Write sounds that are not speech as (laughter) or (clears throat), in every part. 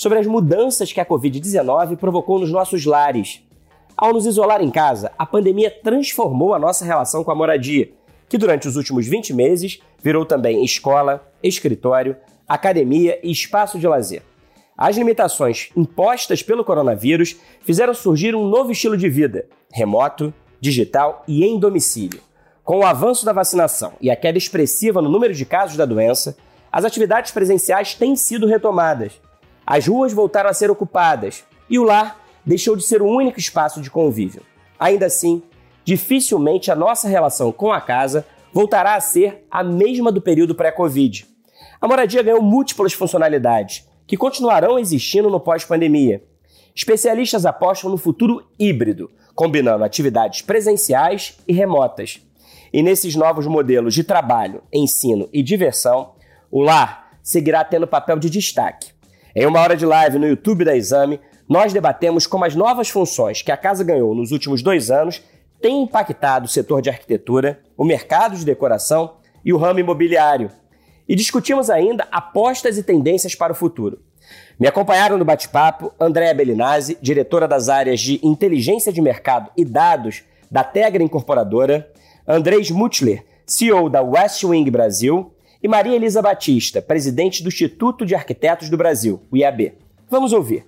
sobre as mudanças que a Covid-19 provocou nos nossos lares. Ao nos isolar em casa, a pandemia transformou a nossa relação com a moradia, que durante os últimos 20 meses virou também escola, escritório, academia e espaço de lazer. As limitações impostas pelo coronavírus fizeram surgir um novo estilo de vida, remoto, digital e em domicílio. Com o avanço da vacinação e a queda expressiva no número de casos da doença, as atividades presenciais têm sido retomadas as ruas voltaram a ser ocupadas e o lar deixou de ser o único espaço de convívio. Ainda assim, dificilmente a nossa relação com a casa voltará a ser a mesma do período pré-Covid. A moradia ganhou múltiplas funcionalidades, que continuarão existindo no pós-pandemia. Especialistas apostam no futuro híbrido, combinando atividades presenciais e remotas. E nesses novos modelos de trabalho, ensino e diversão, o lar seguirá tendo papel de destaque. Em uma hora de live no YouTube da Exame, nós debatemos como as novas funções que a casa ganhou nos últimos dois anos têm impactado o setor de arquitetura, o mercado de decoração e o ramo imobiliário. E discutimos ainda apostas e tendências para o futuro. Me acompanharam no bate-papo Andréa Bellinazzi, diretora das áreas de Inteligência de Mercado e Dados da Tegra Incorporadora, Andrés Mutler, CEO da West Wing Brasil, e Maria Elisa Batista, presidente do Instituto de Arquitetos do Brasil, o IAB. Vamos ouvir.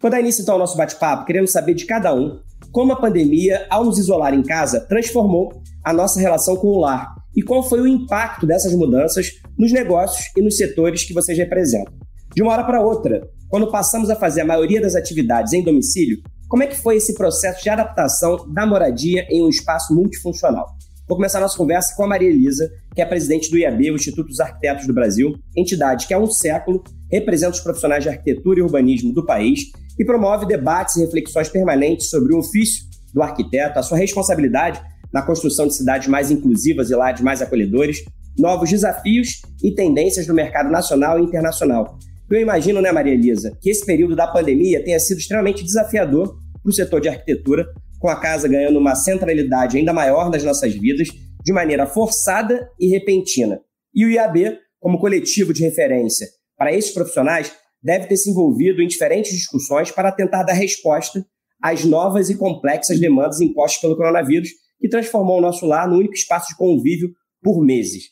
Vou dar início então ao nosso bate-papo, querendo saber de cada um como a pandemia, ao nos isolar em casa, transformou a nossa relação com o lar e qual foi o impacto dessas mudanças nos negócios e nos setores que vocês representam. De uma hora para outra, quando passamos a fazer a maioria das atividades em domicílio, como é que foi esse processo de adaptação da moradia em um espaço multifuncional? Vou começar a nossa conversa com a Maria Elisa, que é presidente do IAB, o Instituto dos Arquitetos do Brasil, entidade que há um século representa os profissionais de arquitetura e urbanismo do país e promove debates e reflexões permanentes sobre o ofício do arquiteto, a sua responsabilidade na construção de cidades mais inclusivas e lares mais acolhedores, novos desafios e tendências do mercado nacional e internacional. Eu imagino, né, Maria Elisa, que esse período da pandemia tenha sido extremamente desafiador para o setor de arquitetura, com a casa ganhando uma centralidade ainda maior nas nossas vidas, de maneira forçada e repentina. E o IAB, como coletivo de referência para esses profissionais, deve ter se envolvido em diferentes discussões para tentar dar resposta às novas e complexas demandas impostas pelo coronavírus, que transformou o nosso lar no único espaço de convívio por meses.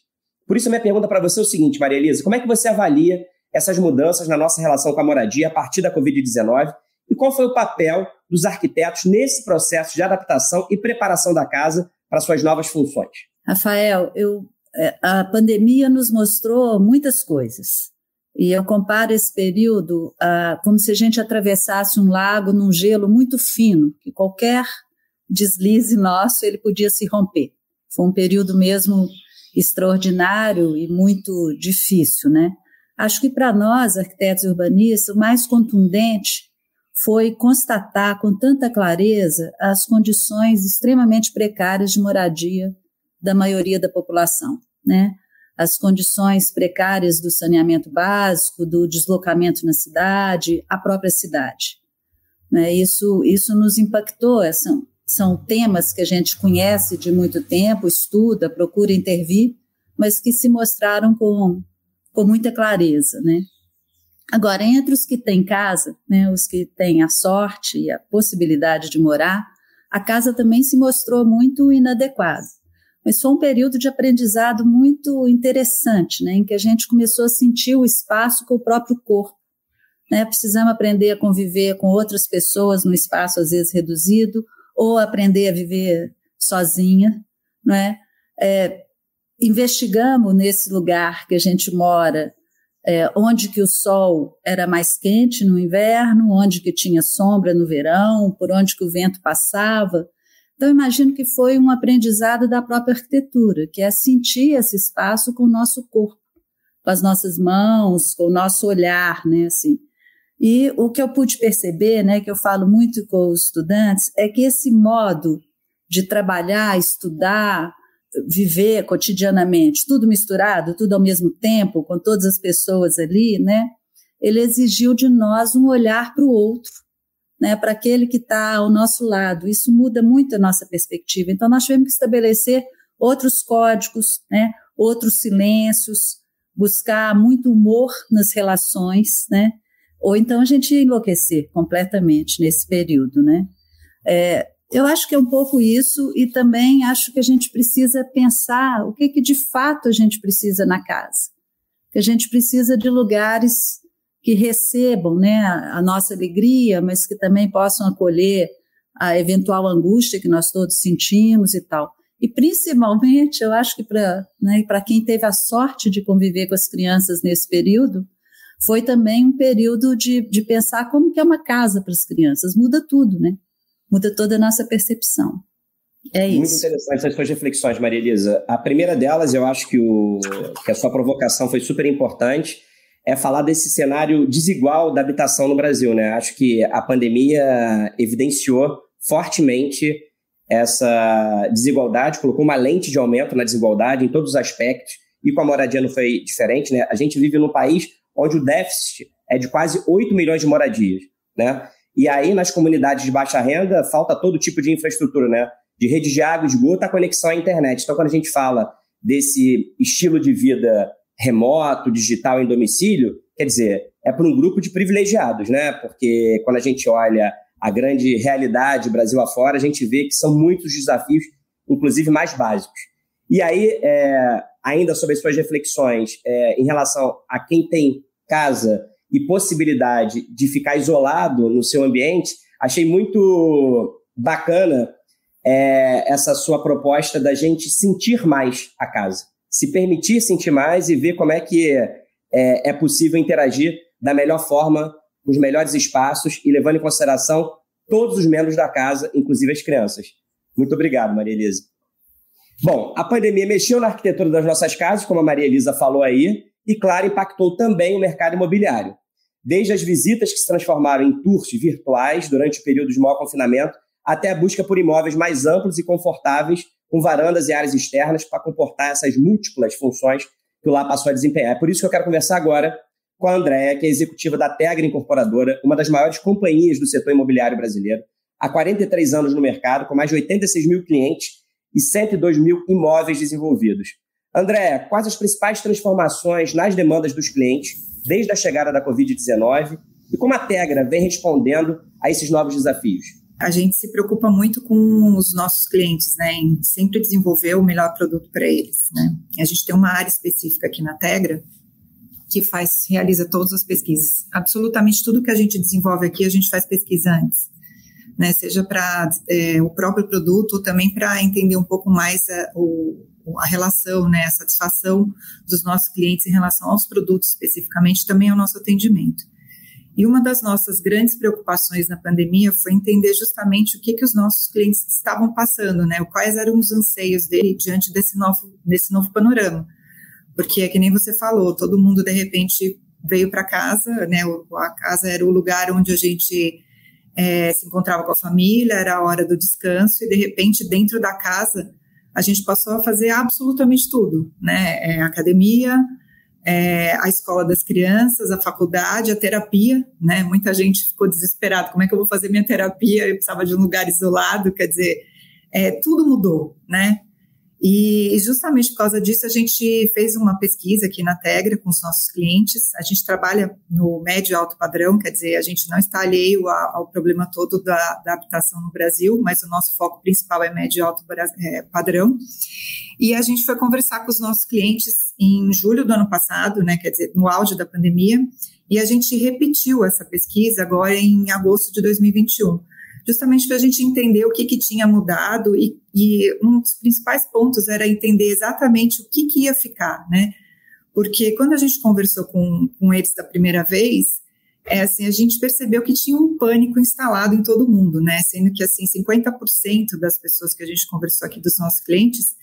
Por isso, minha pergunta para você é o seguinte, Maria Elisa: como é que você avalia essas mudanças na nossa relação com a moradia a partir da Covid-19 e qual foi o papel dos arquitetos nesse processo de adaptação e preparação da casa para suas novas funções? Rafael, eu, é, a pandemia nos mostrou muitas coisas. E eu comparo esse período a, como se a gente atravessasse um lago num gelo muito fino, que qualquer deslize nosso ele podia se romper. Foi um período mesmo extraordinário e muito difícil, né? Acho que para nós, arquitetos urbanistas, o mais contundente foi constatar com tanta clareza as condições extremamente precárias de moradia da maioria da população, né? As condições precárias do saneamento básico, do deslocamento na cidade, a própria cidade. Né? Isso, isso nos impactou. São, são temas que a gente conhece de muito tempo, estuda, procura intervir, mas que se mostraram com, com muita clareza, né? Agora, entre os que têm casa, né, os que têm a sorte e a possibilidade de morar, a casa também se mostrou muito inadequada. Mas foi um período de aprendizado muito interessante, né, em que a gente começou a sentir o espaço com o próprio corpo. Né? Precisamos aprender a conviver com outras pessoas num espaço às vezes reduzido, ou aprender a viver sozinha, é? é investigamos nesse lugar que a gente mora é, onde que o sol era mais quente no inverno, onde que tinha sombra no verão, por onde que o vento passava. Então, imagino que foi um aprendizado da própria arquitetura, que é sentir esse espaço com o nosso corpo, com as nossas mãos, com o nosso olhar, né, assim. E o que eu pude perceber, né, que eu falo muito com os estudantes, é que esse modo de trabalhar, estudar, viver cotidianamente, tudo misturado, tudo ao mesmo tempo, com todas as pessoas ali, né? Ele exigiu de nós um olhar para o outro, né? Para aquele que está ao nosso lado. Isso muda muito a nossa perspectiva. Então nós tivemos que estabelecer outros códigos, né? Outros silêncios, buscar muito humor nas relações, né? Ou então a gente enlouquecer completamente nesse período, né? É, eu acho que é um pouco isso e também acho que a gente precisa pensar o que, que de fato a gente precisa na casa. Que a gente precisa de lugares que recebam né, a nossa alegria, mas que também possam acolher a eventual angústia que nós todos sentimos e tal. E principalmente, eu acho que para né, quem teve a sorte de conviver com as crianças nesse período, foi também um período de, de pensar como que é uma casa para as crianças. Muda tudo, né? Muda toda a nossa percepção. É isso. Muito interessante as suas reflexões, Maria Elisa. A primeira delas, eu acho que, o, que a sua provocação foi super importante, é falar desse cenário desigual da habitação no Brasil. Né? Acho que a pandemia evidenciou fortemente essa desigualdade, colocou uma lente de aumento na desigualdade em todos os aspectos, e com a moradia não foi diferente. Né? A gente vive num país onde o déficit é de quase 8 milhões de moradias. Né? E aí, nas comunidades de baixa renda, falta todo tipo de infraestrutura, né? De rede de água, esgoto, a conexão à internet. Então, quando a gente fala desse estilo de vida remoto, digital em domicílio, quer dizer, é para um grupo de privilegiados, né? Porque quando a gente olha a grande realidade Brasil afora, a gente vê que são muitos desafios, inclusive mais básicos. E aí, é, ainda sobre as suas reflexões é, em relação a quem tem casa e possibilidade de ficar isolado no seu ambiente, achei muito bacana é, essa sua proposta da gente sentir mais a casa, se permitir sentir mais e ver como é que é, é possível interagir da melhor forma, com os melhores espaços e levando em consideração todos os membros da casa, inclusive as crianças. Muito obrigado, Maria Elisa. Bom, a pandemia mexeu na arquitetura das nossas casas, como a Maria Elisa falou aí, e, claro, impactou também o mercado imobiliário desde as visitas que se transformaram em tours virtuais durante o período de maior confinamento, até a busca por imóveis mais amplos e confortáveis, com varandas e áreas externas para comportar essas múltiplas funções que o lá passou a desempenhar. É por isso que eu quero conversar agora com a Andréa, que é executiva da Tegra Incorporadora, uma das maiores companhias do setor imobiliário brasileiro, há 43 anos no mercado, com mais de 86 mil clientes e 102 mil imóveis desenvolvidos. Andréa, quais as principais transformações nas demandas dos clientes desde a chegada da Covid-19 e como a Tegra vem respondendo a esses novos desafios? A gente se preocupa muito com os nossos clientes, né, em sempre desenvolver o melhor produto para eles, né. A gente tem uma área específica aqui na Tegra que faz, realiza todas as pesquisas. Absolutamente tudo que a gente desenvolve aqui, a gente faz pesquisa antes, né, seja para é, o próprio produto ou também para entender um pouco mais a, o, a relação, né, a satisfação dos nossos clientes em relação aos produtos especificamente, também é o nosso atendimento. E uma das nossas grandes preocupações na pandemia foi entender justamente o que, que os nossos clientes estavam passando, né, quais eram os anseios dele diante desse novo, desse novo panorama. Porque é que nem você falou, todo mundo de repente veio para casa, né, a casa era o lugar onde a gente é, se encontrava com a família, era a hora do descanso, e de repente dentro da casa a gente passou a fazer absolutamente tudo, né? É, academia, é, a escola das crianças, a faculdade, a terapia, né? Muita gente ficou desesperada, como é que eu vou fazer minha terapia? Eu precisava de um lugar isolado, quer dizer, é, tudo mudou, né? E justamente por causa disso, a gente fez uma pesquisa aqui na Tegra com os nossos clientes. A gente trabalha no médio e alto padrão, quer dizer, a gente não está alheio ao problema todo da, da habitação no Brasil, mas o nosso foco principal é médio e alto é, padrão. E a gente foi conversar com os nossos clientes em julho do ano passado, né, quer dizer, no auge da pandemia, e a gente repetiu essa pesquisa agora em agosto de 2021 justamente para a gente entender o que, que tinha mudado e, e, um dos principais pontos era entender exatamente o que, que ia ficar, né? Porque quando a gente conversou com, com eles da primeira vez, é assim, a gente percebeu que tinha um pânico instalado em todo mundo, né? Sendo que assim, 50% das pessoas que a gente conversou aqui dos nossos clientes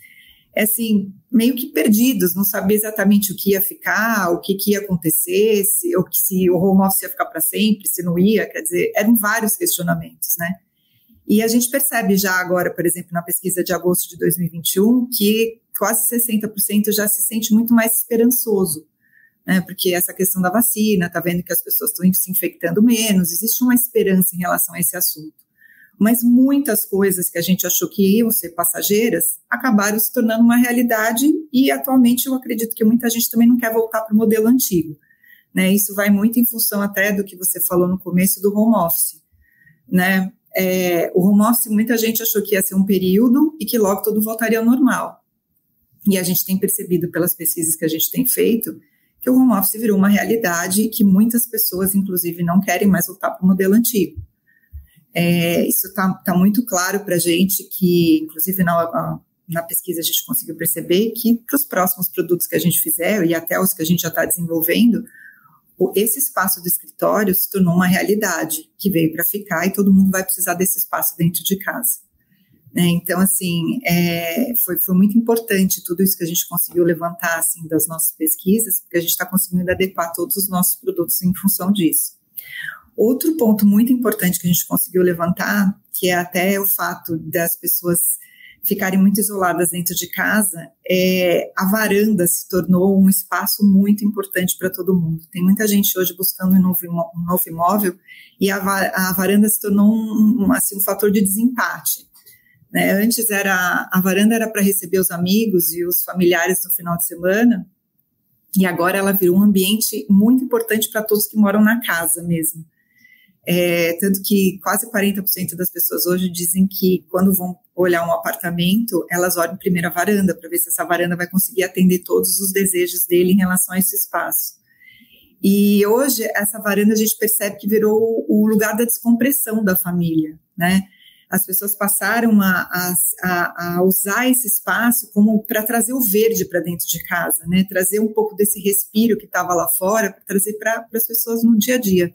assim, meio que perdidos, não sabia exatamente o que ia ficar, o que, que ia acontecer, se, ou que se o home office ia ficar para sempre, se não ia, quer dizer, eram vários questionamentos, né? E a gente percebe já agora, por exemplo, na pesquisa de agosto de 2021, que quase 60% já se sente muito mais esperançoso, né? Porque essa questão da vacina, tá vendo que as pessoas estão se infectando menos, existe uma esperança em relação a esse assunto mas muitas coisas que a gente achou que iam ser passageiras acabaram se tornando uma realidade e atualmente eu acredito que muita gente também não quer voltar para o modelo antigo. Né? Isso vai muito em função até do que você falou no começo do home office. Né? É, o home office, muita gente achou que ia ser um período e que logo tudo voltaria ao normal. E a gente tem percebido pelas pesquisas que a gente tem feito que o home office virou uma realidade que muitas pessoas, inclusive, não querem mais voltar para o modelo antigo. É, isso está tá muito claro para a gente que, inclusive na, na pesquisa a gente conseguiu perceber que para os próximos produtos que a gente fizer e até os que a gente já está desenvolvendo, esse espaço do escritório se tornou uma realidade que veio para ficar e todo mundo vai precisar desse espaço dentro de casa. Né? Então, assim, é, foi, foi muito importante tudo isso que a gente conseguiu levantar assim, das nossas pesquisas, porque a gente está conseguindo adequar todos os nossos produtos em função disso. Outro ponto muito importante que a gente conseguiu levantar, que é até o fato das pessoas ficarem muito isoladas dentro de casa, é a varanda se tornou um espaço muito importante para todo mundo. Tem muita gente hoje buscando um novo, um novo imóvel e a, a, varanda se tornou um, um, assim, um fator de desempate. Né? Antes era a varanda era para receber os amigos e os familiares no final de semana e agora ela virou um ambiente muito importante para todos que moram na casa mesmo. É, tanto que quase 40% das pessoas hoje dizem que quando vão olhar um apartamento, elas olham primeiro a varanda para ver se essa varanda vai conseguir atender todos os desejos dele em relação a esse espaço. E hoje essa varanda a gente percebe que virou o lugar da descompressão da família, né? As pessoas passaram a, a, a usar esse espaço como para trazer o verde para dentro de casa, né? Trazer um pouco desse respiro que estava lá fora, trazer para as pessoas no dia a dia.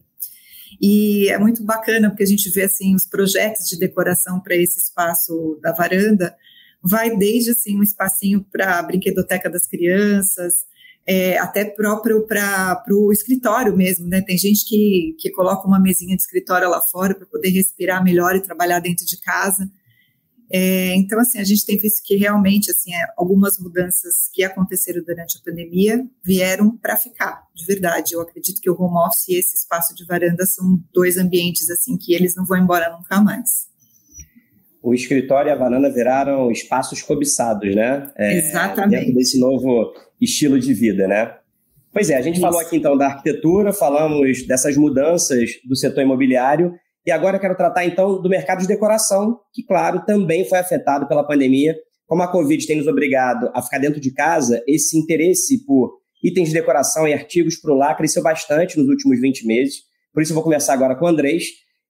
E é muito bacana porque a gente vê assim os projetos de decoração para esse espaço da varanda, vai desde assim um espacinho para a brinquedoteca das crianças, é, até próprio para o escritório mesmo, né? Tem gente que, que coloca uma mesinha de escritório lá fora para poder respirar melhor e trabalhar dentro de casa. É, então, assim, a gente tem visto que realmente, assim, é, algumas mudanças que aconteceram durante a pandemia vieram para ficar, de verdade. Eu acredito que o home office e esse espaço de varanda são dois ambientes, assim, que eles não vão embora nunca mais. O escritório e a varanda viraram espaços cobiçados, né? É, Exatamente. Dentro desse novo estilo de vida, né? Pois é, a gente Isso. falou aqui então da arquitetura, falamos dessas mudanças do setor imobiliário e agora eu quero tratar então do mercado de decoração, que, claro, também foi afetado pela pandemia. Como a Covid tem nos obrigado a ficar dentro de casa, esse interesse por itens de decoração e artigos para o lá cresceu bastante nos últimos 20 meses. Por isso eu vou conversar agora com o Andrés,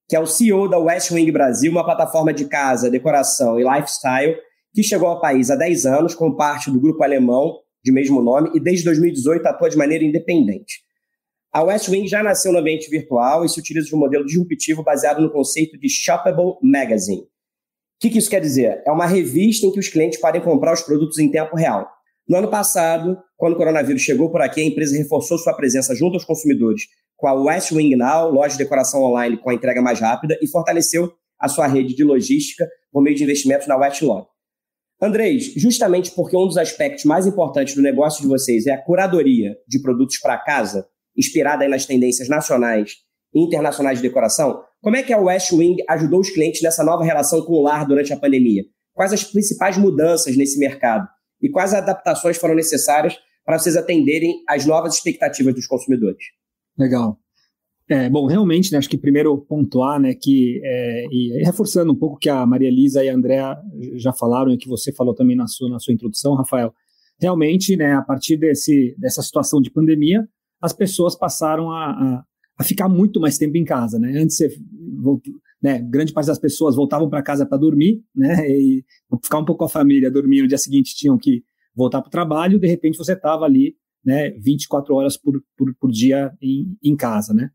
que é o CEO da West Wing Brasil, uma plataforma de casa, decoração e lifestyle que chegou ao país há 10 anos como parte do grupo alemão de mesmo nome e desde 2018 atua de maneira independente. A West Wing já nasceu no ambiente virtual e se utiliza de um modelo disruptivo baseado no conceito de Shoppable Magazine. O que, que isso quer dizer? É uma revista em que os clientes podem comprar os produtos em tempo real. No ano passado, quando o coronavírus chegou por aqui, a empresa reforçou sua presença junto aos consumidores com a West Wing Now, loja de decoração online com a entrega mais rápida, e fortaleceu a sua rede de logística por meio de investimentos na Westlog. Andrés, justamente porque um dos aspectos mais importantes do negócio de vocês é a curadoria de produtos para casa, inspirada nas tendências nacionais e internacionais de decoração, como é que a West Wing ajudou os clientes nessa nova relação com o lar durante a pandemia? Quais as principais mudanças nesse mercado? E quais adaptações foram necessárias para vocês atenderem às novas expectativas dos consumidores? Legal. É, bom, realmente, né, acho que primeiro pontuar, né, que, é, e reforçando um pouco que a Maria Elisa e a Andrea já falaram e que você falou também na sua, na sua introdução, Rafael, realmente, né, a partir desse, dessa situação de pandemia, as pessoas passaram a, a, a ficar muito mais tempo em casa, né? Antes, você, né, grande parte das pessoas voltavam para casa para dormir, né? E ficar um pouco com a família, dormir no dia seguinte tinham que voltar para o trabalho, de repente você estava ali, né, 24 horas por, por, por dia em, em casa, né?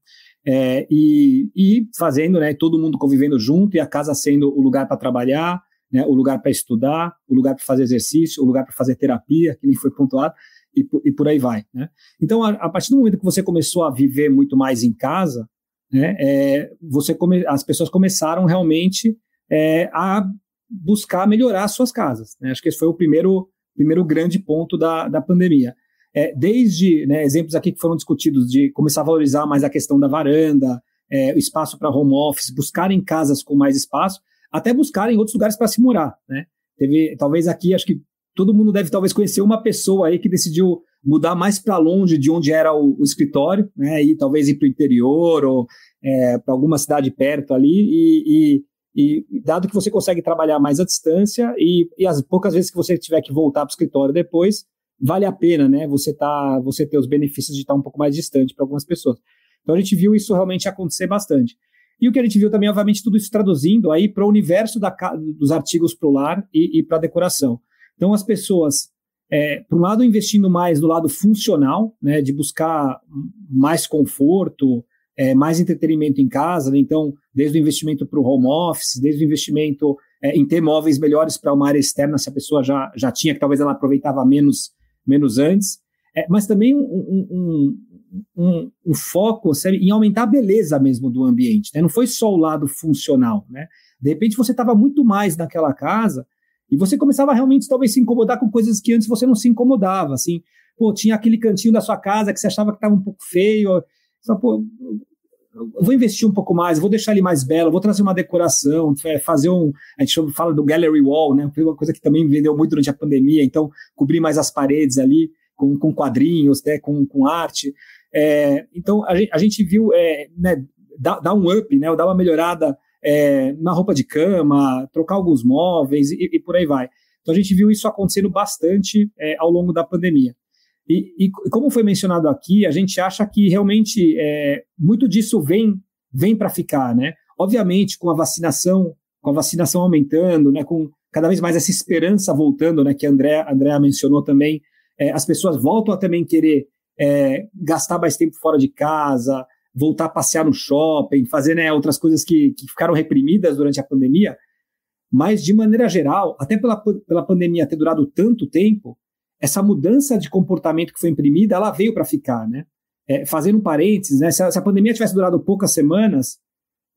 É, e, e fazendo, né, todo mundo convivendo junto e a casa sendo o lugar para trabalhar, né, o lugar para estudar, o lugar para fazer exercício, o lugar para fazer terapia, que nem foi pontuado, e, e por aí vai. Né? Então, a, a, partir do momento que você começou a viver muito mais em casa, né, é, você come, as pessoas começaram realmente é, a buscar melhorar suas casas. Né? Acho que esse foi o primeiro, primeiro grande ponto da, da pandemia. É, desde né, exemplos aqui que foram discutidos de começar a valorizar mais a questão da varanda, é, o espaço para home office, buscarem casas com mais espaço, até buscarem outros lugares para se morar. Né? Teve, talvez aqui, acho que todo mundo deve talvez conhecer uma pessoa aí que decidiu mudar mais para longe de onde era o, o, escritório, né? E talvez ir para o interior ou é, para alguma cidade perto ali e, e e dado que você consegue trabalhar mais à distância e, e as poucas vezes que você tiver que voltar para o escritório depois, vale a pena, né? Você tá, você ter os benefícios de estar um pouco mais distante para algumas pessoas. Então a gente viu isso realmente acontecer bastante. E o que a gente viu também, obviamente, tudo isso traduzindo aí para o universo da, dos artigos para o lar e, e para a decoração. Então as pessoas, é, por um lado, investindo mais do lado funcional, né, de buscar mais conforto, é, mais entretenimento em casa, né? então, desde o investimento para o home office, desde o investimento é, em ter móveis melhores para uma área externa, se a pessoa já, já tinha, que talvez ela aproveitava menos, menos antes, é, mas também um, um, um, um foco em aumentar a beleza mesmo do ambiente. Né? Não foi só o lado funcional. Né? De repente você estava muito mais naquela casa e você começava realmente talvez se incomodar com coisas que antes você não se incomodava. Assim, pô, tinha aquele cantinho da sua casa que você achava que estava um pouco feio, só, pô, vou investir um pouco mais, vou deixar ele mais belo, vou trazer uma decoração, fazer um. A gente fala do gallery wall, né? Foi uma coisa que também vendeu muito durante a pandemia, então cobrir mais as paredes ali com, com quadrinhos, né? com, com arte. É, então a gente, a gente viu é, né, dar, dar, um up, né? Dar uma melhorada é, na roupa de cama, trocar alguns móveis e, e, por aí vai. Então a gente viu isso acontecendo bastante é, ao longo da pandemia. E, e, como foi mencionado aqui, a gente acha que realmente é, muito disso vem, vem para ficar, né? Obviamente, com a vacinação, com a vacinação aumentando, né? Com cada vez mais essa esperança voltando, né? Que a Andrea, Andrea mencionou também, é, as pessoas voltam a também querer é, gastar mais tempo fora de casa, voltar a passear no shopping, fazer né, outras coisas que, que ficaram reprimidas durante a pandemia. Mas, de maneira geral, até pela, pela pandemia ter durado tanto tempo, essa mudança de comportamento que foi imprimida, ela veio para ficar, né? É, fazendo um parênteses, né? Se a, se a, pandemia tivesse durado poucas semanas,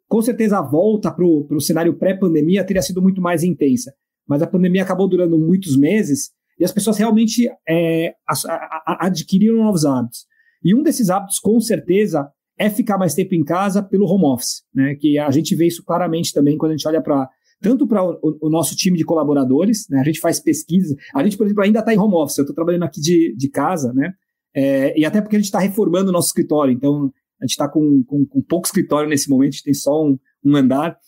com certeza a volta para o cenário pré-pandemia teria sido muito mais intensa. Mas a pandemia acabou durando muitos meses e as pessoas realmente é, a, a, adquiriram novos hábitos. E um desses hábitos, com certeza, é ficar mais tempo em casa pelo home office, né? Que a gente vê isso claramente também quando a gente olha para tanto para o, o, nosso time de colaboradores, né? A gente faz pesquisa. A gente, por exemplo, ainda está em home office. Eu estou trabalhando aqui de, de casa, né? É, e até porque a gente está reformando o nosso escritório. Então, a gente está com, com, com, pouco escritório nesse momento, a gente tem só um, um andar.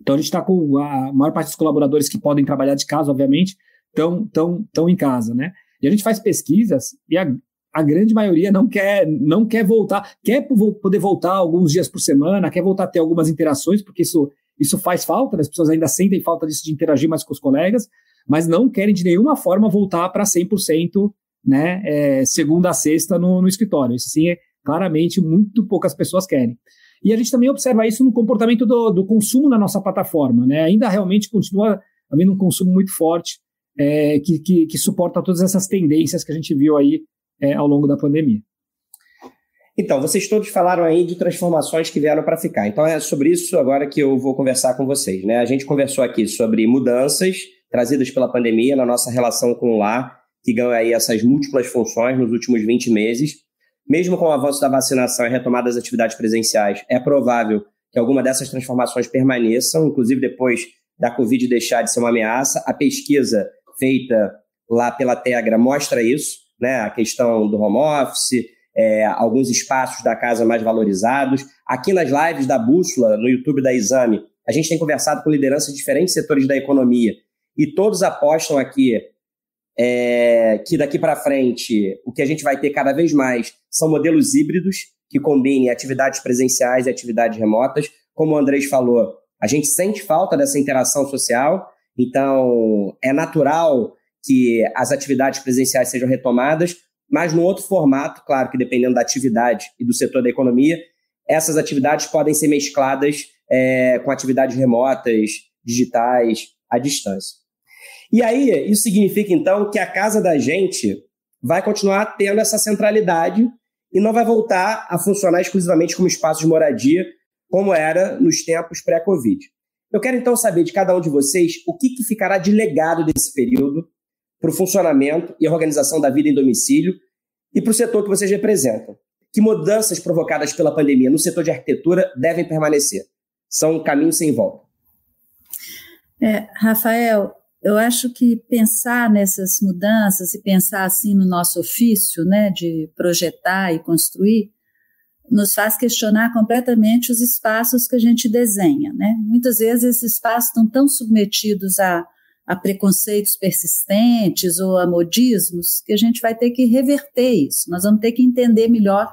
Então, a gente está com a maior parte dos colaboradores que podem trabalhar de casa, obviamente, estão tão, tão em casa, né? E a gente faz pesquisas e a, a grande maioria não quer, não quer voltar, quer poder voltar alguns dias por semana, quer voltar a ter algumas interações, porque isso isso faz falta, né? as pessoas ainda sentem falta disso de interagir mais com os colegas, mas não querem de nenhuma forma voltar para 100%, né, é, segunda a sexta no, no escritório. Isso sim, é, claramente muito poucas pessoas querem. E a gente também observa isso no comportamento do, do consumo na nossa plataforma. Né? Ainda realmente continua havendo um consumo muito forte é, que, que, que, suporta todas essas tendências que a gente viu aí é, ao longo da pandemia. Então, vocês todos falaram aí de transformações que vieram para ficar. Então, é sobre isso agora que eu vou conversar com vocês. Né? A gente conversou aqui sobre mudanças trazidas pela pandemia na nossa relação com o lar, que ganha aí essas múltiplas funções nos últimos 20 meses. Mesmo com o avanço da vacinação e retomada das atividades presenciais, é provável que alguma dessas transformações permaneçam, inclusive depois da Covid deixar de ser uma ameaça. A pesquisa feita lá pela Tegra mostra isso, né? A questão do home office, é, alguns espaços da casa mais valorizados. Aqui nas lives da Bússola, no YouTube da Exame, a gente tem conversado com lideranças de diferentes setores da economia e todos apostam aqui é, que daqui para frente o que a gente vai ter cada vez mais são modelos híbridos que combinem atividades presenciais e atividades remotas. Como o Andrés falou, a gente sente falta dessa interação social, então é natural que as atividades presenciais sejam retomadas, mas no outro formato, claro que dependendo da atividade e do setor da economia, essas atividades podem ser mescladas é, com atividades remotas, digitais, à distância. E aí, isso significa então que a casa da gente vai continuar tendo essa centralidade e não vai voltar a funcionar exclusivamente como espaço de moradia, como era nos tempos pré-Covid. Eu quero então saber de cada um de vocês o que, que ficará de legado desse período para o funcionamento e organização da vida em domicílio e para o setor que vocês representam. Que mudanças provocadas pela pandemia no setor de arquitetura devem permanecer? São um caminho sem volta. É, Rafael, eu acho que pensar nessas mudanças e pensar assim no nosso ofício, né, de projetar e construir, nos faz questionar completamente os espaços que a gente desenha, né? Muitas vezes esses espaços estão tão submetidos a, a preconceitos persistentes ou a modismos que a gente vai ter que reverter isso. Nós vamos ter que entender melhor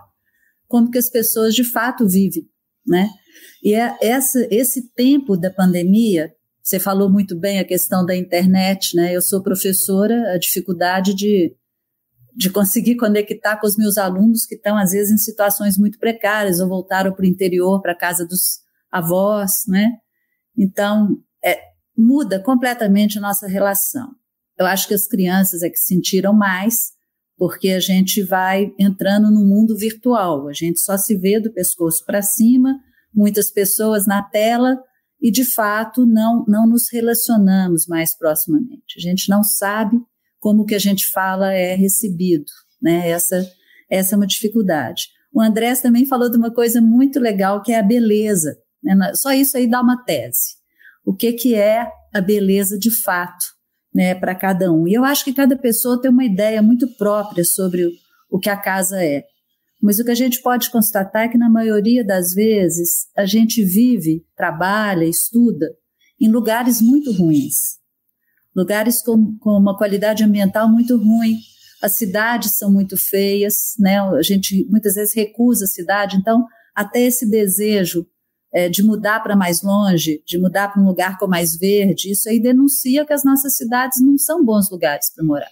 como que as pessoas de fato vivem, né? E é essa, esse tempo da pandemia você falou muito bem a questão da internet, né? Eu sou professora, a dificuldade de, de conseguir conectar com os meus alunos que estão, às vezes, em situações muito precárias ou voltaram para o interior, para a casa dos avós, né? Então, é, muda completamente a nossa relação. Eu acho que as crianças é que sentiram mais, porque a gente vai entrando no mundo virtual, a gente só se vê do pescoço para cima, muitas pessoas na tela, e de fato não não nos relacionamos mais proximamente. A gente não sabe como que a gente fala é recebido, né? Essa essa é uma dificuldade. O Andrés também falou de uma coisa muito legal que é a beleza. Né? Só isso aí dá uma tese. O que que é a beleza de fato, né, para cada um? E eu acho que cada pessoa tem uma ideia muito própria sobre o, o que a casa é. Mas o que a gente pode constatar é que, na maioria das vezes, a gente vive, trabalha, estuda em lugares muito ruins. Lugares com, com uma qualidade ambiental muito ruim. As cidades são muito feias, né? A gente muitas vezes recusa a cidade. Então, até esse desejo é, de mudar para mais longe, de mudar para um lugar com mais verde, isso aí denuncia que as nossas cidades não são bons lugares para morar.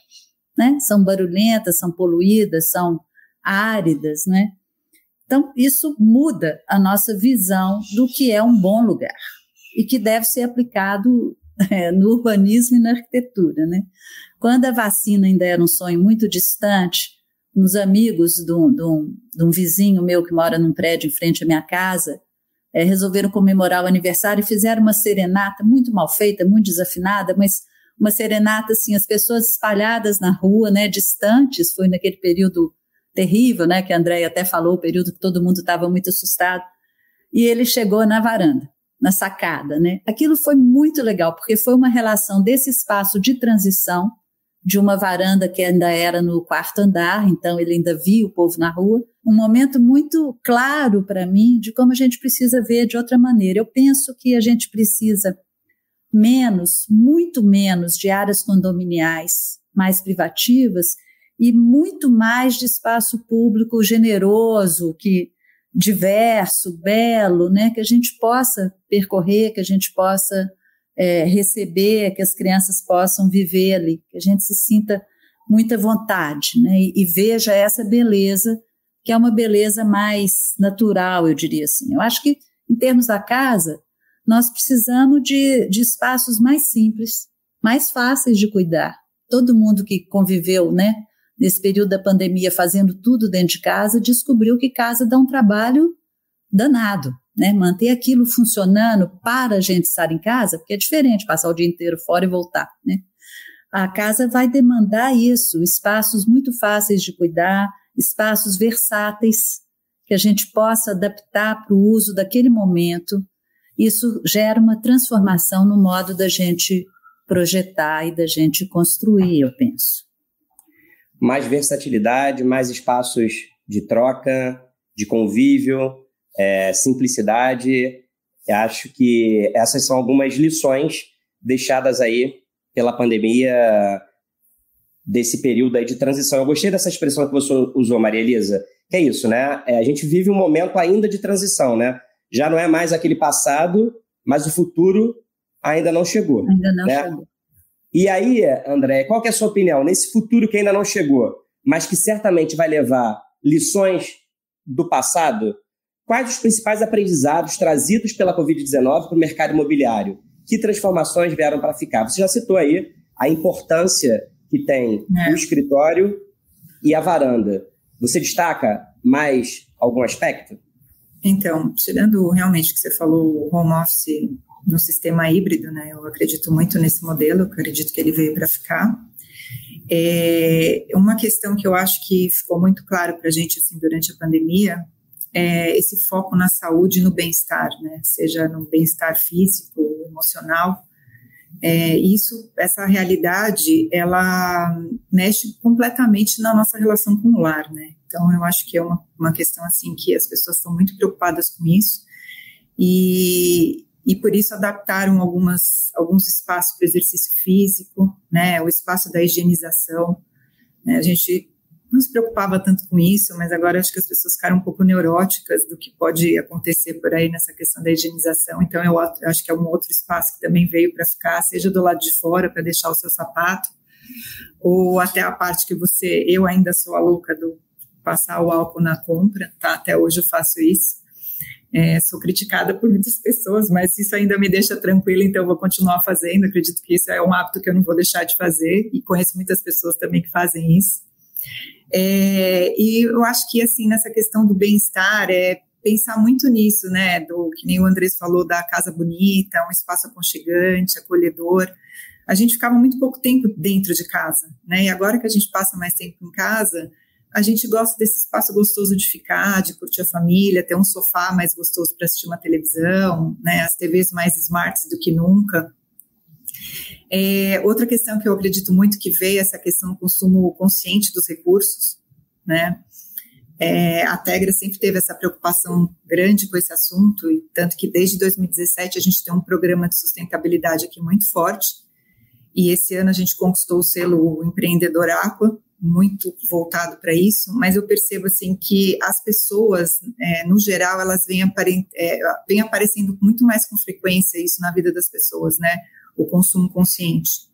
Né? São barulhentas, são poluídas, são áridas, né? Então, isso muda a nossa visão do que é um bom lugar e que deve ser aplicado é, no urbanismo e na arquitetura, né? Quando a vacina ainda era um sonho muito distante, uns amigos de um, de um, de um vizinho meu que mora num prédio em frente à minha casa, é, resolveram comemorar o aniversário e fizeram uma serenata muito mal feita, muito desafinada, mas uma serenata assim, as pessoas espalhadas na rua, né, distantes, foi naquele período terrível, né, que a Andréia até falou, o período que todo mundo estava muito assustado, e ele chegou na varanda, na sacada, né? Aquilo foi muito legal, porque foi uma relação desse espaço de transição, de uma varanda que ainda era no quarto andar, então ele ainda via o povo na rua, um momento muito claro para mim de como a gente precisa ver de outra maneira. Eu penso que a gente precisa menos, muito menos de áreas condominiais mais privativas e muito mais de espaço público generoso, que diverso, belo, né, que a gente possa percorrer, que a gente possa é, receber, que as crianças possam viver ali, que a gente se sinta muita vontade, né, e, e veja essa beleza, que é uma beleza mais natural, eu diria assim. Eu acho que, em termos da casa, nós precisamos de, de espaços mais simples, mais fáceis de cuidar. Todo mundo que conviveu, né, nesse período da pandemia, fazendo tudo dentro de casa, descobriu que casa dá um trabalho danado, né? Manter aquilo funcionando para a gente estar em casa, porque é diferente passar o dia inteiro fora e voltar, né? A casa vai demandar isso, espaços muito fáceis de cuidar, espaços versáteis, que a gente possa adaptar para o uso daquele momento. Isso gera uma transformação no modo da gente projetar e da gente construir, eu penso mais versatilidade, mais espaços de troca, de convívio, é, simplicidade. Eu acho que essas são algumas lições deixadas aí pela pandemia desse período aí de transição. Eu gostei dessa expressão que você usou, Maria Elisa, que é isso, né? É, a gente vive um momento ainda de transição, né? Já não é mais aquele passado, mas o futuro ainda não chegou. Ainda não né? chegou. E aí, André, qual é a sua opinião nesse futuro que ainda não chegou, mas que certamente vai levar lições do passado? Quais os principais aprendizados trazidos pela Covid-19 para o mercado imobiliário? que transformações vieram para ficar? Você já citou aí a importância que tem é. o escritório e a varanda. Você destaca mais algum aspecto? Então, tirando realmente que você falou, o home office no sistema híbrido, né? Eu acredito muito nesse modelo, eu acredito que ele veio para ficar. É, uma questão que eu acho que ficou muito claro para a gente assim, durante a pandemia é esse foco na saúde e no bem-estar, né? seja no bem-estar físico, emocional. É, isso, essa realidade, ela mexe completamente na nossa relação com o lar, né? Então, eu acho que é uma, uma questão assim que as pessoas estão muito preocupadas com isso e, e por isso adaptaram algumas, alguns espaços para exercício físico, né, o espaço da higienização. Né, a gente não se preocupava tanto com isso, mas agora acho que as pessoas ficaram um pouco neuróticas do que pode acontecer por aí nessa questão da higienização. Então, eu acho que é um outro espaço que também veio para ficar, seja do lado de fora para deixar o seu sapato, ou até a parte que você, eu ainda sou a louca do passar o álcool na compra, tá? Até hoje eu faço isso. É, sou criticada por muitas pessoas, mas isso ainda me deixa tranquila, então vou continuar fazendo. Acredito que isso é um hábito que eu não vou deixar de fazer e conheço muitas pessoas também que fazem isso. É, e eu acho que assim nessa questão do bem-estar é pensar muito nisso, né? Do que nem o Andrés falou da casa bonita, um espaço aconchegante, acolhedor. A gente ficava muito pouco tempo dentro de casa, né? E agora que a gente passa mais tempo em casa, a gente gosta desse espaço gostoso de ficar, de curtir a família, ter um sofá mais gostoso para assistir uma televisão, né? As TVs mais smarts do que nunca. É, outra questão que eu acredito muito que veio é essa questão do consumo consciente dos recursos, né? É, a Tegra sempre teve essa preocupação grande com esse assunto, e tanto que desde 2017 a gente tem um programa de sustentabilidade aqui muito forte, e esse ano a gente conquistou o selo Empreendedor Aqua, muito voltado para isso, mas eu percebo assim que as pessoas, é, no geral, elas vêm, apare é, vêm aparecendo muito mais com frequência isso na vida das pessoas, né? O consumo consciente.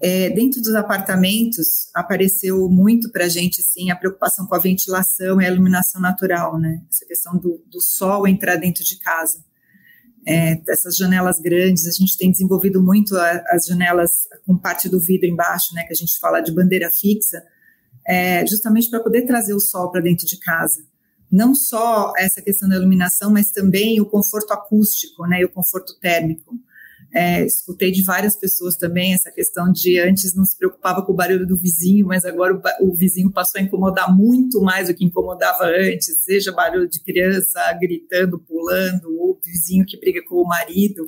É, dentro dos apartamentos apareceu muito para a gente assim a preocupação com a ventilação e a iluminação natural, né? Essa questão do, do sol entrar dentro de casa é, essas janelas grandes, a gente tem desenvolvido muito a, as janelas com parte do vidro embaixo, né, que a gente fala de bandeira fixa, é, justamente para poder trazer o sol para dentro de casa. Não só essa questão da iluminação, mas também o conforto acústico, né, e o conforto térmico. É, escutei de várias pessoas também essa questão de antes não se preocupava com o barulho do vizinho, mas agora o, o, vizinho passou a incomodar muito mais do que incomodava antes, seja barulho de criança gritando, pulando, ou vizinho que briga com o marido.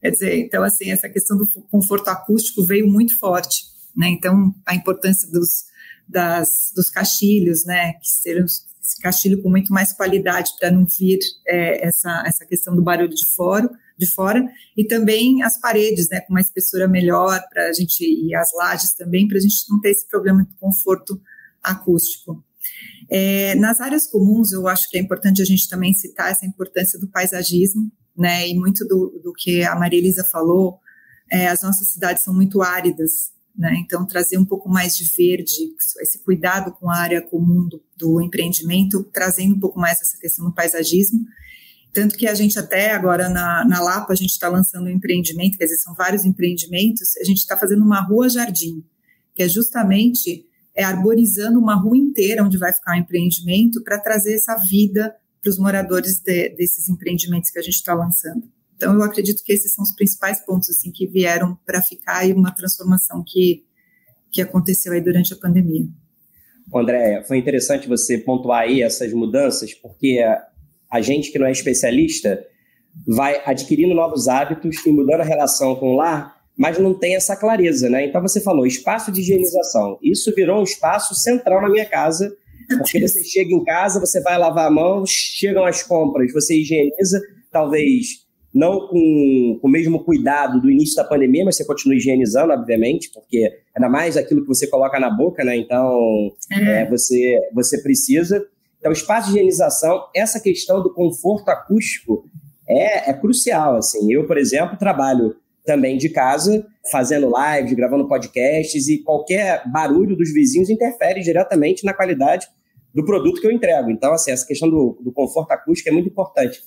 Quer dizer, então, assim, essa questão do conforto acústico veio muito forte. Né? Então, a importância dos, das, dos caixilhos, né, que serão esse caixilho com muito mais qualidade para não vir é, essa, essa questão do barulho de fora, de fora, e também as paredes, né, com uma espessura melhor para a gente, e as lajes também, para a gente não ter esse problema de conforto acústico. É, nas áreas comuns, eu acho que é importante a gente também citar essa importância do paisagismo, né, e muito do, do que a Maria Elisa falou, é, as nossas cidades são muito áridas, né, então trazer um pouco mais de verde, esse cuidado com a área comum do, do empreendimento, trazendo um pouco mais essa questão do paisagismo, tanto que a gente até agora na, na Lapa, a gente está lançando um empreendimento, quer dizer, são vários empreendimentos, a gente está fazendo uma rua-jardim, que é justamente é, arborizando uma rua inteira onde vai ficar o empreendimento para trazer essa vida para os moradores de, desses empreendimentos que a gente está lançando. Então, eu acredito que esses são os principais pontos assim que vieram para ficar e uma transformação que, que aconteceu aí durante a pandemia. André, foi interessante você pontuar aí essas mudanças, porque a gente que não é especialista vai adquirindo novos hábitos e mudando a relação com o lar, mas não tem essa clareza, né? Então você falou espaço de higienização. Isso virou um espaço central na minha casa, porque você (laughs) chega em casa, você vai lavar a mão, chegam as compras, você higieniza, talvez não com, com o mesmo cuidado do início da pandemia, mas você continua higienizando, obviamente, porque ainda mais aquilo que você coloca na boca, né? Então, é. É, você, você precisa. Então, espaço de higienização, essa questão do conforto acústico é, é crucial. Assim. Eu, por exemplo, trabalho também de casa, fazendo lives, gravando podcasts, e qualquer barulho dos vizinhos interfere diretamente na qualidade do produto que eu entrego. Então, assim, essa questão do, do conforto acústico é muito importante.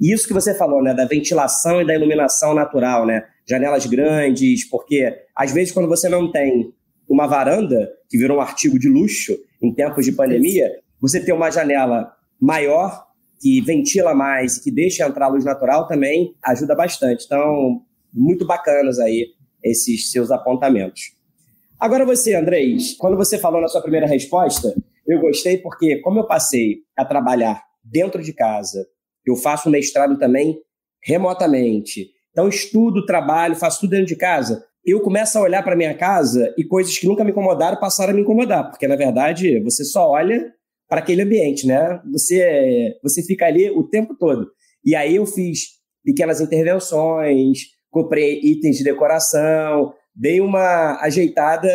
E isso que você falou, né, da ventilação e da iluminação natural, né? Janelas grandes, porque às vezes quando você não tem uma varanda, que virou um artigo de luxo em tempos de pandemia, você ter uma janela maior, que ventila mais e que deixa entrar luz natural também ajuda bastante. Então, muito bacanas aí esses seus apontamentos. Agora você, Andrés, quando você falou na sua primeira resposta, eu gostei porque, como eu passei a trabalhar dentro de casa, eu faço mestrado também remotamente. Então, estudo, trabalho, faço tudo dentro de casa. Eu começo a olhar para minha casa e coisas que nunca me incomodaram passaram a me incomodar, porque na verdade você só olha para aquele ambiente, né? Você você fica ali o tempo todo. E aí eu fiz pequenas intervenções, comprei itens de decoração, dei uma ajeitada,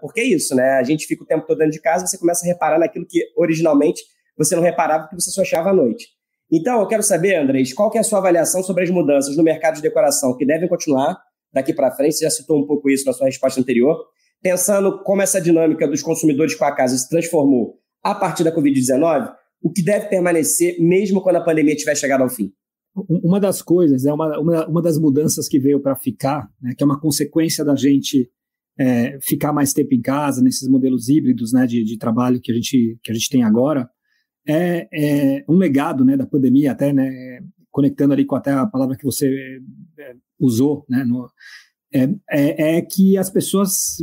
porque é isso, né? A gente fica o tempo todo dentro de casa, você começa a reparar naquilo que originalmente você não reparava porque você só achava à noite. Então, eu quero saber, Andrés, qual que é a sua avaliação sobre as mudanças no mercado de decoração que devem continuar daqui para frente? Você já citou um pouco isso na sua resposta anterior. Pensando como essa dinâmica dos consumidores com a casa se transformou a partir da Covid-19, o que deve permanecer mesmo quando a pandemia tiver chegado ao fim? Uma das coisas, é uma, uma, uma das mudanças que veio para ficar, né, que é uma consequência da gente é, ficar mais tempo em casa, nesses modelos híbridos né, de, de trabalho que a, gente, que a gente tem agora, é, é um legado né, da pandemia, até né, conectando ali com até a palavra que você é, usou, né, no, é, é, é, que as pessoas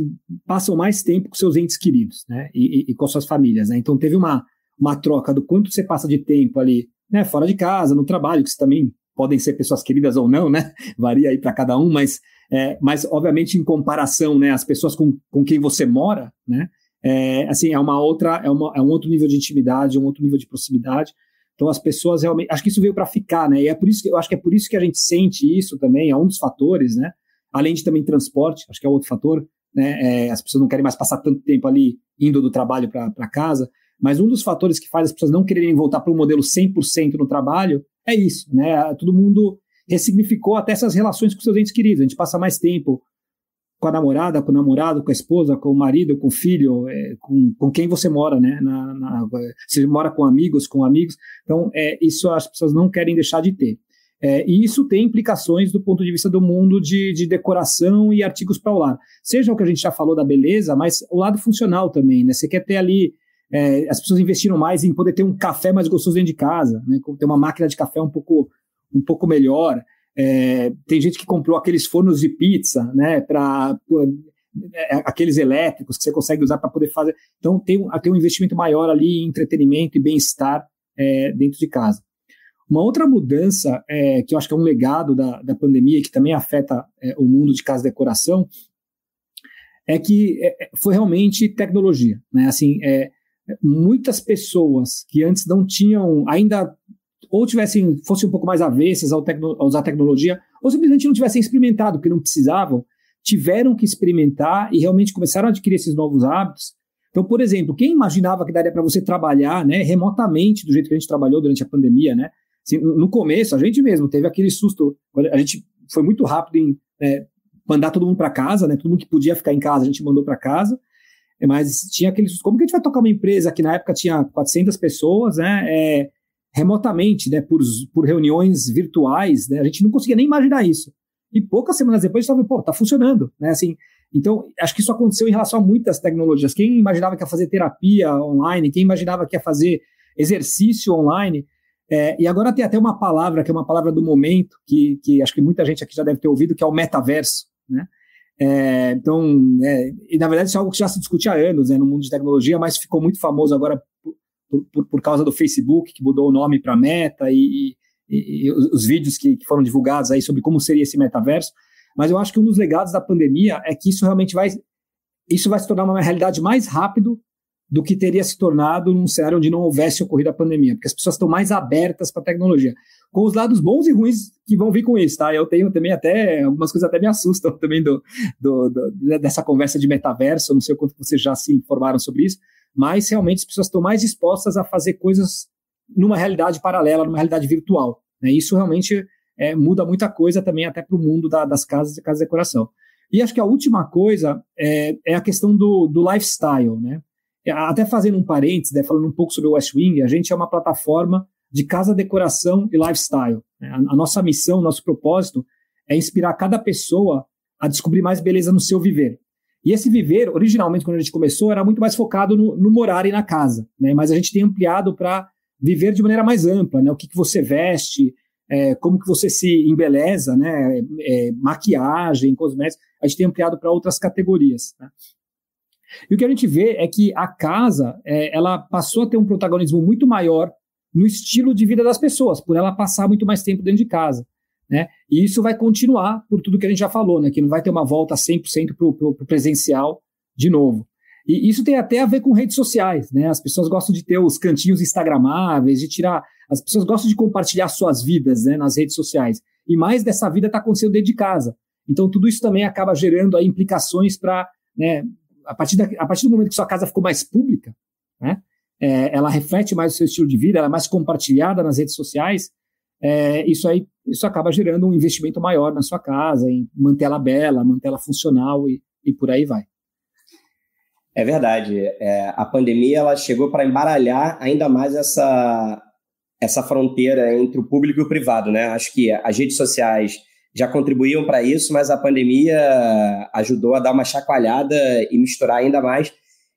passam mais tempo com seus entes queridos né, e, e, e com suas famílias. Né? Então, teve uma, uma troca do quanto você passa de tempo ali né, fora de casa, no trabalho, que também podem ser pessoas queridas ou não, né? (laughs) Varia aí para cada um, mas, é, mas obviamente em comparação, né, as pessoas com, com quem você mora, né, é, assim, é uma outra, é, uma, é um outro nível de intimidade, um outro nível de proximidade. Então as pessoas realmente, acho que isso veio para ficar, né? E é por isso que eu acho que é por isso que a gente sente isso também, é um dos fatores, né? Além de também transporte, acho que é outro fator, né? É, as pessoas não querem mais passar tanto tempo ali indo do trabalho para casa. Mas um dos fatores que faz as pessoas não quererem voltar para um modelo 100% no trabalho é isso, né? Todo mundo ressignificou até essas relações com seus entes queridos. A gente passa mais tempo com a namorada, com o namorado, com a esposa, com o marido, com o filho, é, com, com quem você mora, né? Na, na, você mora com amigos, com amigos. Então, é, isso as pessoas não querem deixar de ter. É, e isso tem implicações do ponto de vista do mundo de, de decoração e artigos para o lar. Seja o que a gente já falou da beleza, mas o lado funcional também, né? Você quer ter ali. É, as pessoas investiram mais em poder ter um café mais gostoso dentro de casa, né? Ter uma máquina de café um pouco, um pouco melhor. É, tem gente que comprou aqueles fornos de pizza, né, para é, aqueles elétricos que você consegue usar para poder fazer. Então tem, tem um investimento maior ali em entretenimento e bem-estar é, dentro de casa. Uma outra mudança é, que eu acho que é um legado da, da pandemia que também afeta é, o mundo de casa e decoração é que é, foi realmente tecnologia, né? Assim, muitas pessoas que antes não tinham ainda ou tivessem, fossem um pouco mais avessas ao tecno, usar tecnologia, ou simplesmente não tivessem experimentado, porque não precisavam, tiveram que experimentar e realmente começaram a adquirir esses novos hábitos. Então, por exemplo, quem imaginava que daria para você trabalhar né, remotamente do jeito que a gente trabalhou durante a pandemia, né? Assim, no começo, a gente mesmo teve aquele susto, a gente foi muito rápido em é, mandar todo mundo para casa, né? Todo mundo que podia ficar em casa, a gente mandou para casa, mas tinha aquele susto. Como que a gente vai tocar uma empresa que na época tinha 400 pessoas, né? É, remotamente, né, por, por reuniões virtuais, né, a gente não conseguia nem imaginar isso. E poucas semanas depois estava, pô, tá funcionando, né, assim, então, acho que isso aconteceu em relação a muitas tecnologias. Quem imaginava que ia fazer terapia online, quem imaginava que ia fazer exercício online, é, e agora tem até uma palavra, que é uma palavra do momento, que, que acho que muita gente aqui já deve ter ouvido, que é o metaverso, né, é, então, é, e na verdade isso é algo que já se discute há anos né, no mundo de tecnologia, mas ficou muito famoso agora por, por, por causa do Facebook, que mudou o nome para Meta, e, e, e, os vídeos que, que, foram divulgados aí sobre como seria esse metaverso. Mas eu acho que um dos legados da pandemia é que isso realmente vai, isso vai se tornar uma realidade mais rápido do que teria se tornado num cenário onde não houvesse ocorrido a pandemia, porque as pessoas estão mais abertas para a tecnologia, com os lados bons e ruins que vão vir com isso, tá? Eu tenho também até, algumas coisas até me assustam (laughs) também do, do, do dessa conversa de metaverso, não sei o quanto vocês já se informaram sobre isso, mas realmente as pessoas estão mais dispostas a fazer coisas numa realidade paralela, numa realidade virtual. Né? Isso realmente é, muda muita coisa também até para o mundo da, das casas e casas de decoração. E acho que a última coisa é, é a questão do, do lifestyle, né? Até fazendo um parênteses, né, falando um pouco sobre o West Wing, a gente é uma plataforma de casa, decoração e lifestyle. Né? A nossa missão, nosso propósito é inspirar cada pessoa a descobrir mais beleza no seu viver. E esse viver, originalmente, quando a gente começou, era muito mais focado no, no morar e na casa, né? Mas a gente tem ampliado para viver de maneira mais ampla, né? O que, que você veste, é, como que você se embeleza, né? É, maquiagem, cosméticos. A gente tem ampliado para outras categorias. Né? E o que a gente vê é que a casa, é, ela passou a ter um protagonismo muito maior no estilo de vida das pessoas, por ela passar muito mais tempo dentro de casa. Né? E isso vai continuar por tudo que a gente já falou, né? que não vai ter uma volta 100% para o presencial de novo. E isso tem até a ver com redes sociais, né? As pessoas gostam de ter os cantinhos instagramáveis, de tirar. As pessoas gostam de compartilhar suas vidas né, nas redes sociais. E mais dessa vida está acontecendo dentro de casa. Então, tudo isso também acaba gerando aí, implicações para. Né, a, partir da, a partir do momento que sua casa ficou mais pública, né, é, ela reflete mais o seu estilo de vida, ela é mais compartilhada nas redes sociais, é, isso aí isso acaba gerando um investimento maior na sua casa, em manter ela bela, manter ela funcional e, e por aí vai. É verdade. É, a pandemia ela chegou para embaralhar ainda mais essa, essa fronteira entre o público e o privado. Né? Acho que as redes sociais já contribuíam para isso, mas a pandemia ajudou a dar uma chacoalhada e misturar ainda mais.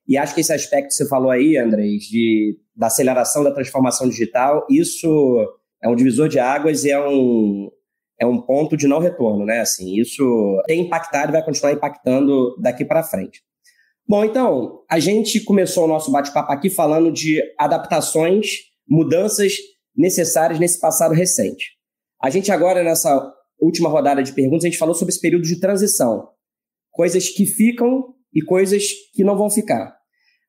E acho que esse aspecto que você falou aí, Andrés, de, da aceleração da transformação digital, isso é um divisor de águas e é um, é um ponto de não retorno, né? Assim, isso tem impactado e vai continuar impactando daqui para frente. Bom, então, a gente começou o nosso bate-papo aqui falando de adaptações, mudanças necessárias nesse passado recente. A gente agora, nessa última rodada de perguntas, a gente falou sobre esse período de transição. Coisas que ficam e coisas que não vão ficar.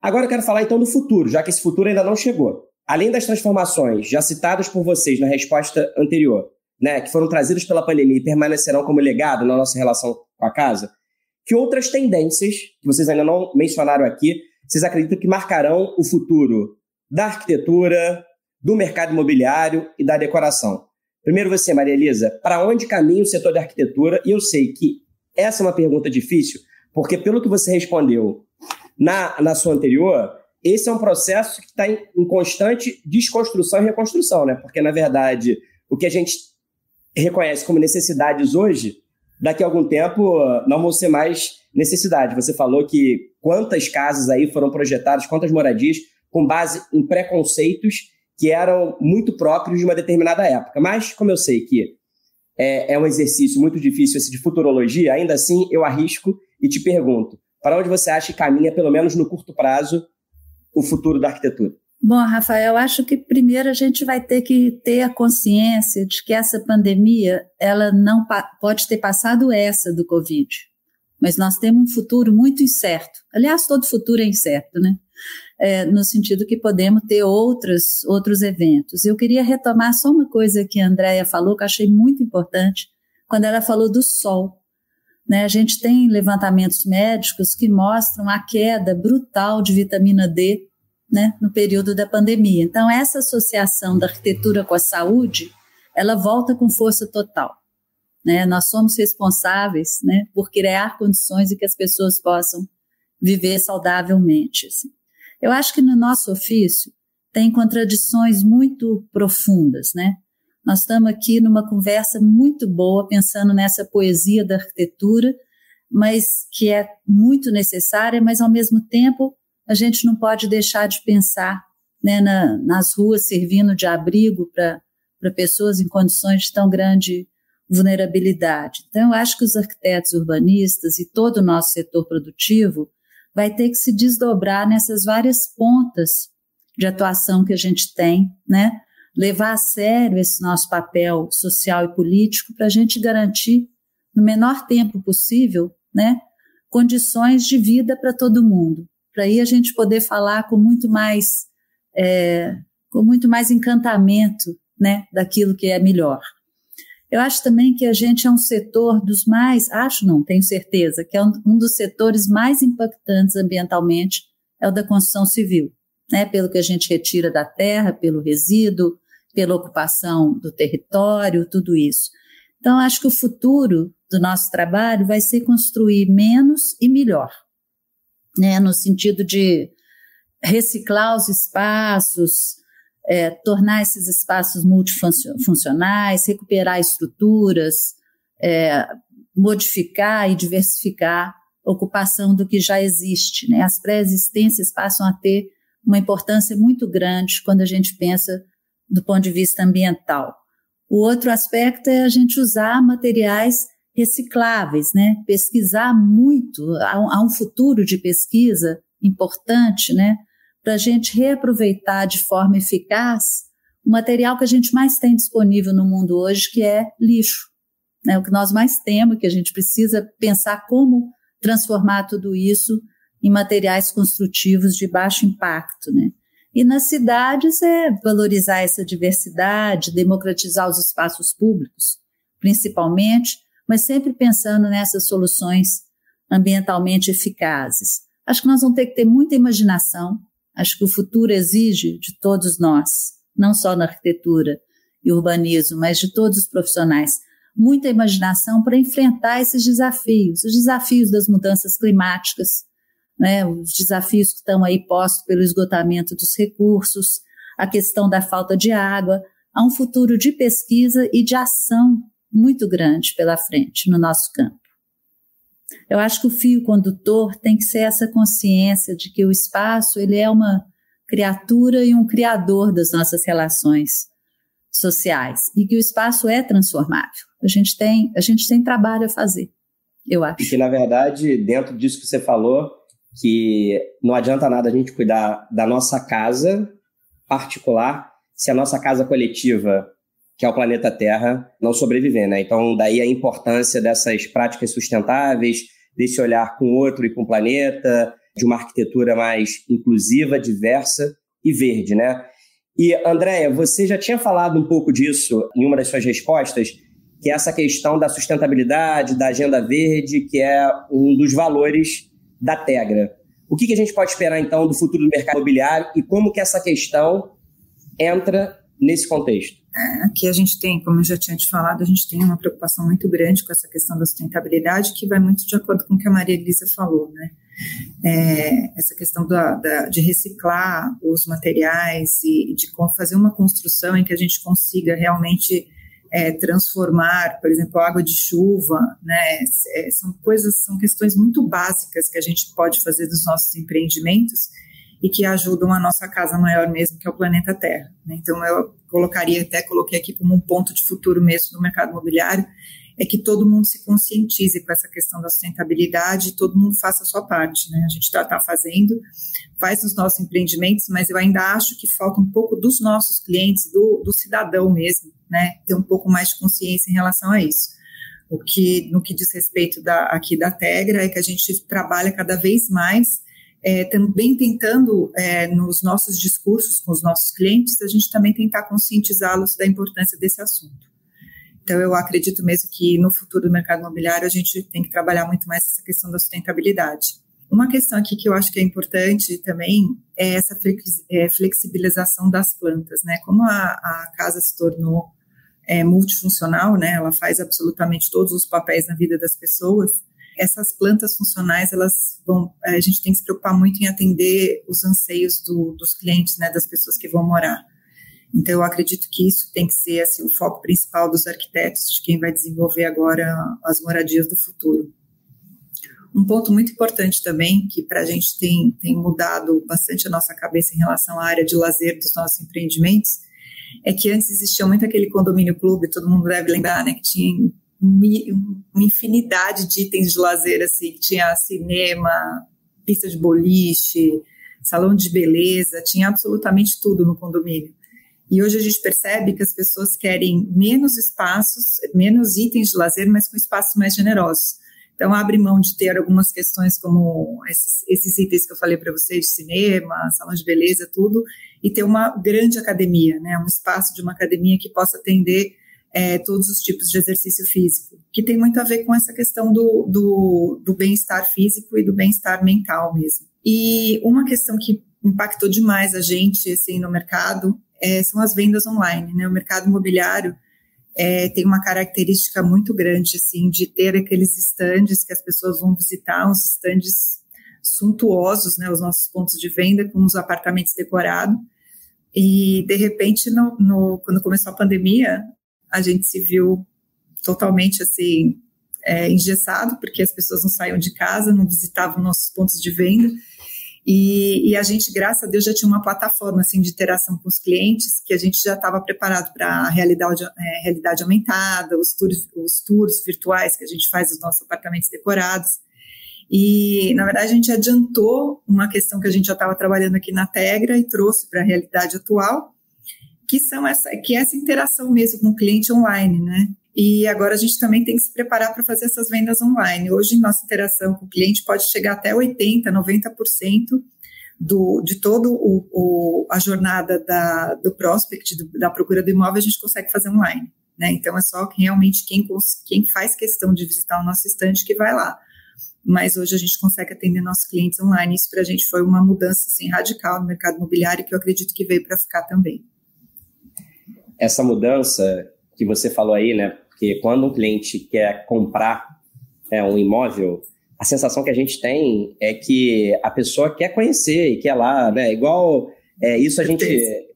Agora eu quero falar então do futuro, já que esse futuro ainda não chegou além das transformações já citadas por vocês na resposta anterior, né, que foram trazidas pela pandemia e permanecerão como legado na nossa relação com a casa, que outras tendências, que vocês ainda não mencionaram aqui, vocês acreditam que marcarão o futuro da arquitetura, do mercado imobiliário e da decoração? Primeiro você, Maria Elisa, para onde caminha o setor da arquitetura? E eu sei que essa é uma pergunta difícil, porque pelo que você respondeu na, na sua anterior, esse é um processo que está em, em, constante desconstrução e reconstrução, né? Porque, na verdade, o que a gente reconhece como necessidades hoje, daqui a algum tempo não vão ser mais necessidades. Você falou que quantas casas aí foram projetadas, quantas moradias, com base em preconceitos que eram muito próprios de uma determinada época. Mas, como eu sei que é, é um exercício muito difícil esse de futurologia, ainda assim eu arrisco e te pergunto: para onde você acha que caminha, pelo menos no curto prazo, o futuro da arquitetura? Bom, Rafael, acho que primeiro a gente vai ter que ter a consciência de que essa pandemia, ela não pode ter passado essa do Covid, mas nós temos um futuro muito incerto. Aliás, todo futuro é incerto, né? É, no sentido que podemos ter outros, outros eventos. Eu queria retomar só uma coisa que a Andrea falou, que eu achei muito importante, quando ela falou do sol. Né? A gente tem levantamentos médicos que mostram a queda brutal de vitamina D né, no período da pandemia. Então, essa associação da arquitetura com a saúde, ela volta com força total. Né? Nós somos responsáveis né, por criar condições em que as pessoas possam viver saudavelmente. Assim. Eu acho que no nosso ofício tem contradições muito profundas, né? Nós estamos aqui numa conversa muito boa, pensando nessa poesia da arquitetura, mas que é muito necessária, mas ao mesmo tempo a gente não pode deixar de pensar né, na, nas ruas servindo de abrigo para pessoas em condições de tão grande vulnerabilidade. Então, eu acho que os arquitetos urbanistas e todo o nosso setor produtivo vai ter que se desdobrar nessas várias pontas de atuação que a gente tem, né? Levar a sério esse nosso papel social e político para a gente garantir, no menor tempo possível, né, condições de vida para todo mundo. Para aí a gente poder falar com muito mais, é, com muito mais encantamento, né, daquilo que é melhor. Eu acho também que a gente é um setor dos mais, acho não, tenho certeza, que é um, um dos setores mais impactantes ambientalmente, é o da construção civil, né, pelo que a gente retira da terra, pelo resíduo, pela ocupação do território, tudo isso. Então, acho que o futuro do nosso trabalho vai ser construir menos e melhor, né? no sentido de reciclar os espaços, é, tornar esses espaços multifuncionais, recuperar estruturas, é, modificar e diversificar a ocupação do que já existe. Né? As pré-existências passam a ter uma importância muito grande quando a gente pensa do ponto de vista ambiental. O outro aspecto é a gente usar materiais recicláveis, né? Pesquisar muito, há um futuro de pesquisa importante, né? Para a gente reaproveitar de forma eficaz o material que a gente mais tem disponível no mundo hoje, que é lixo. Né? O que nós mais temos, que a gente precisa pensar como transformar tudo isso em materiais construtivos de baixo impacto, né? E nas cidades é valorizar essa diversidade, democratizar os espaços públicos, principalmente, mas sempre pensando nessas soluções ambientalmente eficazes. Acho que nós vamos ter que ter muita imaginação. Acho que o futuro exige de todos nós, não só na arquitetura e urbanismo, mas de todos os profissionais, muita imaginação para enfrentar esses desafios, os desafios das mudanças climáticas, né, os desafios que estão aí postos pelo esgotamento dos recursos, a questão da falta de água, há um futuro de pesquisa e de ação muito grande pela frente no nosso campo. Eu acho que o fio condutor tem que ser essa consciência de que o espaço ele é uma criatura e um criador das nossas relações sociais e que o espaço é transformável. A gente tem, a gente tem trabalho a fazer, eu acho. E que na verdade, dentro disso que você falou, que não adianta nada a gente cuidar da nossa casa particular se a nossa casa coletiva, que é o planeta Terra, não sobreviver, né? Então, daí a importância dessas práticas sustentáveis, desse olhar com o outro e com o planeta, de uma arquitetura mais inclusiva, diversa e verde, né? E, Andréia, você já tinha falado um pouco disso em uma das suas respostas, que é essa questão da sustentabilidade, da agenda verde, que é um dos valores da Tegra. O que, que a gente pode esperar, então, do futuro do mercado imobiliário e como que essa questão entra nesse contexto? É, aqui a gente tem, como eu já tinha te falado, a gente tem uma preocupação muito grande com essa questão da sustentabilidade, que vai muito de acordo com o que a Maria Elisa falou, né? É, essa questão da, da, de reciclar os materiais e de fazer uma construção em que a gente consiga realmente é, transformar, por exemplo, água de chuva, né? É, são coisas, são questões muito básicas que a gente pode fazer dos nossos empreendimentos e que ajudam a nossa casa maior mesmo, que é o planeta Terra. Né? Então, eu colocaria, até coloquei aqui como um ponto de futuro mesmo do mercado imobiliário, é que todo mundo se conscientize com essa questão da sustentabilidade e todo mundo faça a sua parte. Né? A gente está tá fazendo, faz os nossos empreendimentos, mas eu ainda acho que falta um pouco dos nossos clientes, do, do cidadão mesmo, né? ter um pouco mais de consciência em relação a isso. O que, no que diz respeito da, aqui da Tegra, é que a gente trabalha cada vez mais é, também tentando, é, nos nossos discursos com os nossos clientes, a gente também tentar conscientizá-los da importância desse assunto. Então, eu acredito mesmo que no futuro do mercado imobiliário a gente tem que trabalhar muito mais essa questão da sustentabilidade. Uma questão aqui que eu acho que é importante também é essa é, flexibilização das plantas, né? Como a, a casa se tornou é, multifuncional, né? Ela faz absolutamente todos os papéis na vida das pessoas. Essas plantas funcionais, elas vão, a gente tem que se preocupar muito em atender os anseios do, dos clientes, né? Das pessoas que vão morar. Então, eu acredito que isso tem que ser assim, o foco principal dos arquitetos, de quem vai desenvolver agora as moradias do futuro. Um ponto muito importante também, que para a gente tem, tem mudado bastante a nossa cabeça em relação à área de lazer dos nossos empreendimentos, é que antes existia muito aquele condomínio clube, todo mundo deve lembrar, né, que tinha uma infinidade de itens de lazer, assim, tinha cinema, pista de boliche, salão de beleza, tinha absolutamente tudo no condomínio. E hoje a gente percebe que as pessoas querem menos espaços, menos itens de lazer, mas com espaços mais generosos. Então, abre mão de ter algumas questões como esses, esses itens que eu falei para vocês, de cinema, salão de beleza, tudo, e ter uma grande academia, né? um espaço de uma academia que possa atender é, todos os tipos de exercício físico, que tem muito a ver com essa questão do, do, do bem-estar físico e do bem-estar mental mesmo. E uma questão que impactou demais a gente assim, no mercado é, são as vendas online. Né? O mercado imobiliário é, tem uma característica muito grande assim, de ter aqueles estandes que as pessoas vão visitar, uns estandes suntuosos, né, os nossos pontos de venda com os apartamentos decorados. E, de repente, no, no, quando começou a pandemia, a gente se viu totalmente assim, é, engessado, porque as pessoas não saíam de casa, não visitavam nossos pontos de venda. E, e, a gente, graças a Deus, já tinha uma plataforma assim de interação com os clientes que a gente já estava preparado para a realidade, é, realidade aumentada, os tours, os tours virtuais que a gente faz dos nossos apartamentos decorados. E, na verdade, a gente adiantou uma questão que a gente já estava trabalhando aqui na Tegra e trouxe para a realidade atual, que são essa, que é essa interação mesmo com o cliente online, né? E agora a gente também tem que se preparar para fazer essas vendas online. Hoje, nossa interação com o cliente pode chegar até 80%, 90% do, de toda a jornada da, do prospect, do, da procura do imóvel, a gente consegue fazer online. Né? Então, é só realmente quem, quem faz questão de visitar o nosso estande que vai lá. Mas hoje a gente consegue atender nossos clientes online. Isso para a gente foi uma mudança assim, radical no mercado imobiliário que eu acredito que veio para ficar também. Essa mudança que você falou aí, né? Porque quando um cliente quer comprar é, um imóvel, a sensação que a gente tem é que a pessoa quer conhecer e quer lá, né? Igual é, isso a gente.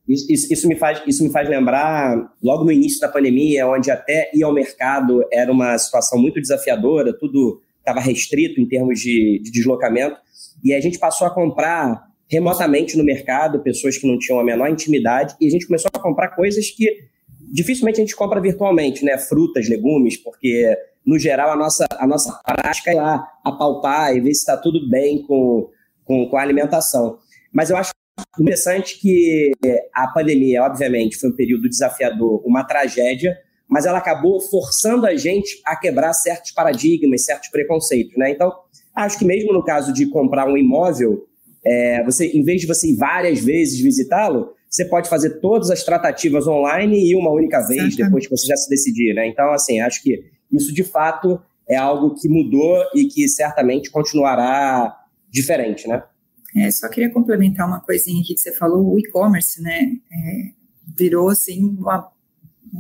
Isso, isso, me faz, isso me faz lembrar logo no início da pandemia, onde até ir ao mercado era uma situação muito desafiadora, tudo estava restrito em termos de, de deslocamento, e a gente passou a comprar remotamente no mercado, pessoas que não tinham a menor intimidade, e a gente começou a comprar coisas que dificilmente a gente compra virtualmente, né? Frutas, legumes, porque no geral a nossa, a nossa prática é lá apalpar e ver se está tudo bem com, com, com a alimentação. Mas eu acho interessante que a pandemia, obviamente, foi um período desafiador, uma tragédia, mas ela acabou forçando a gente a quebrar certos paradigmas, certos preconceitos, né? Então, acho que mesmo no caso de comprar um imóvel, é, você, em vez de você ir várias vezes visitá-lo, você pode fazer todas as tratativas online e uma única vez Exatamente. depois que você já se decidir, né? Então, assim, acho que isso de fato é algo que mudou e que certamente continuará diferente, né? É, só queria complementar uma coisinha aqui que você falou, o e-commerce, né? É, virou assim uma,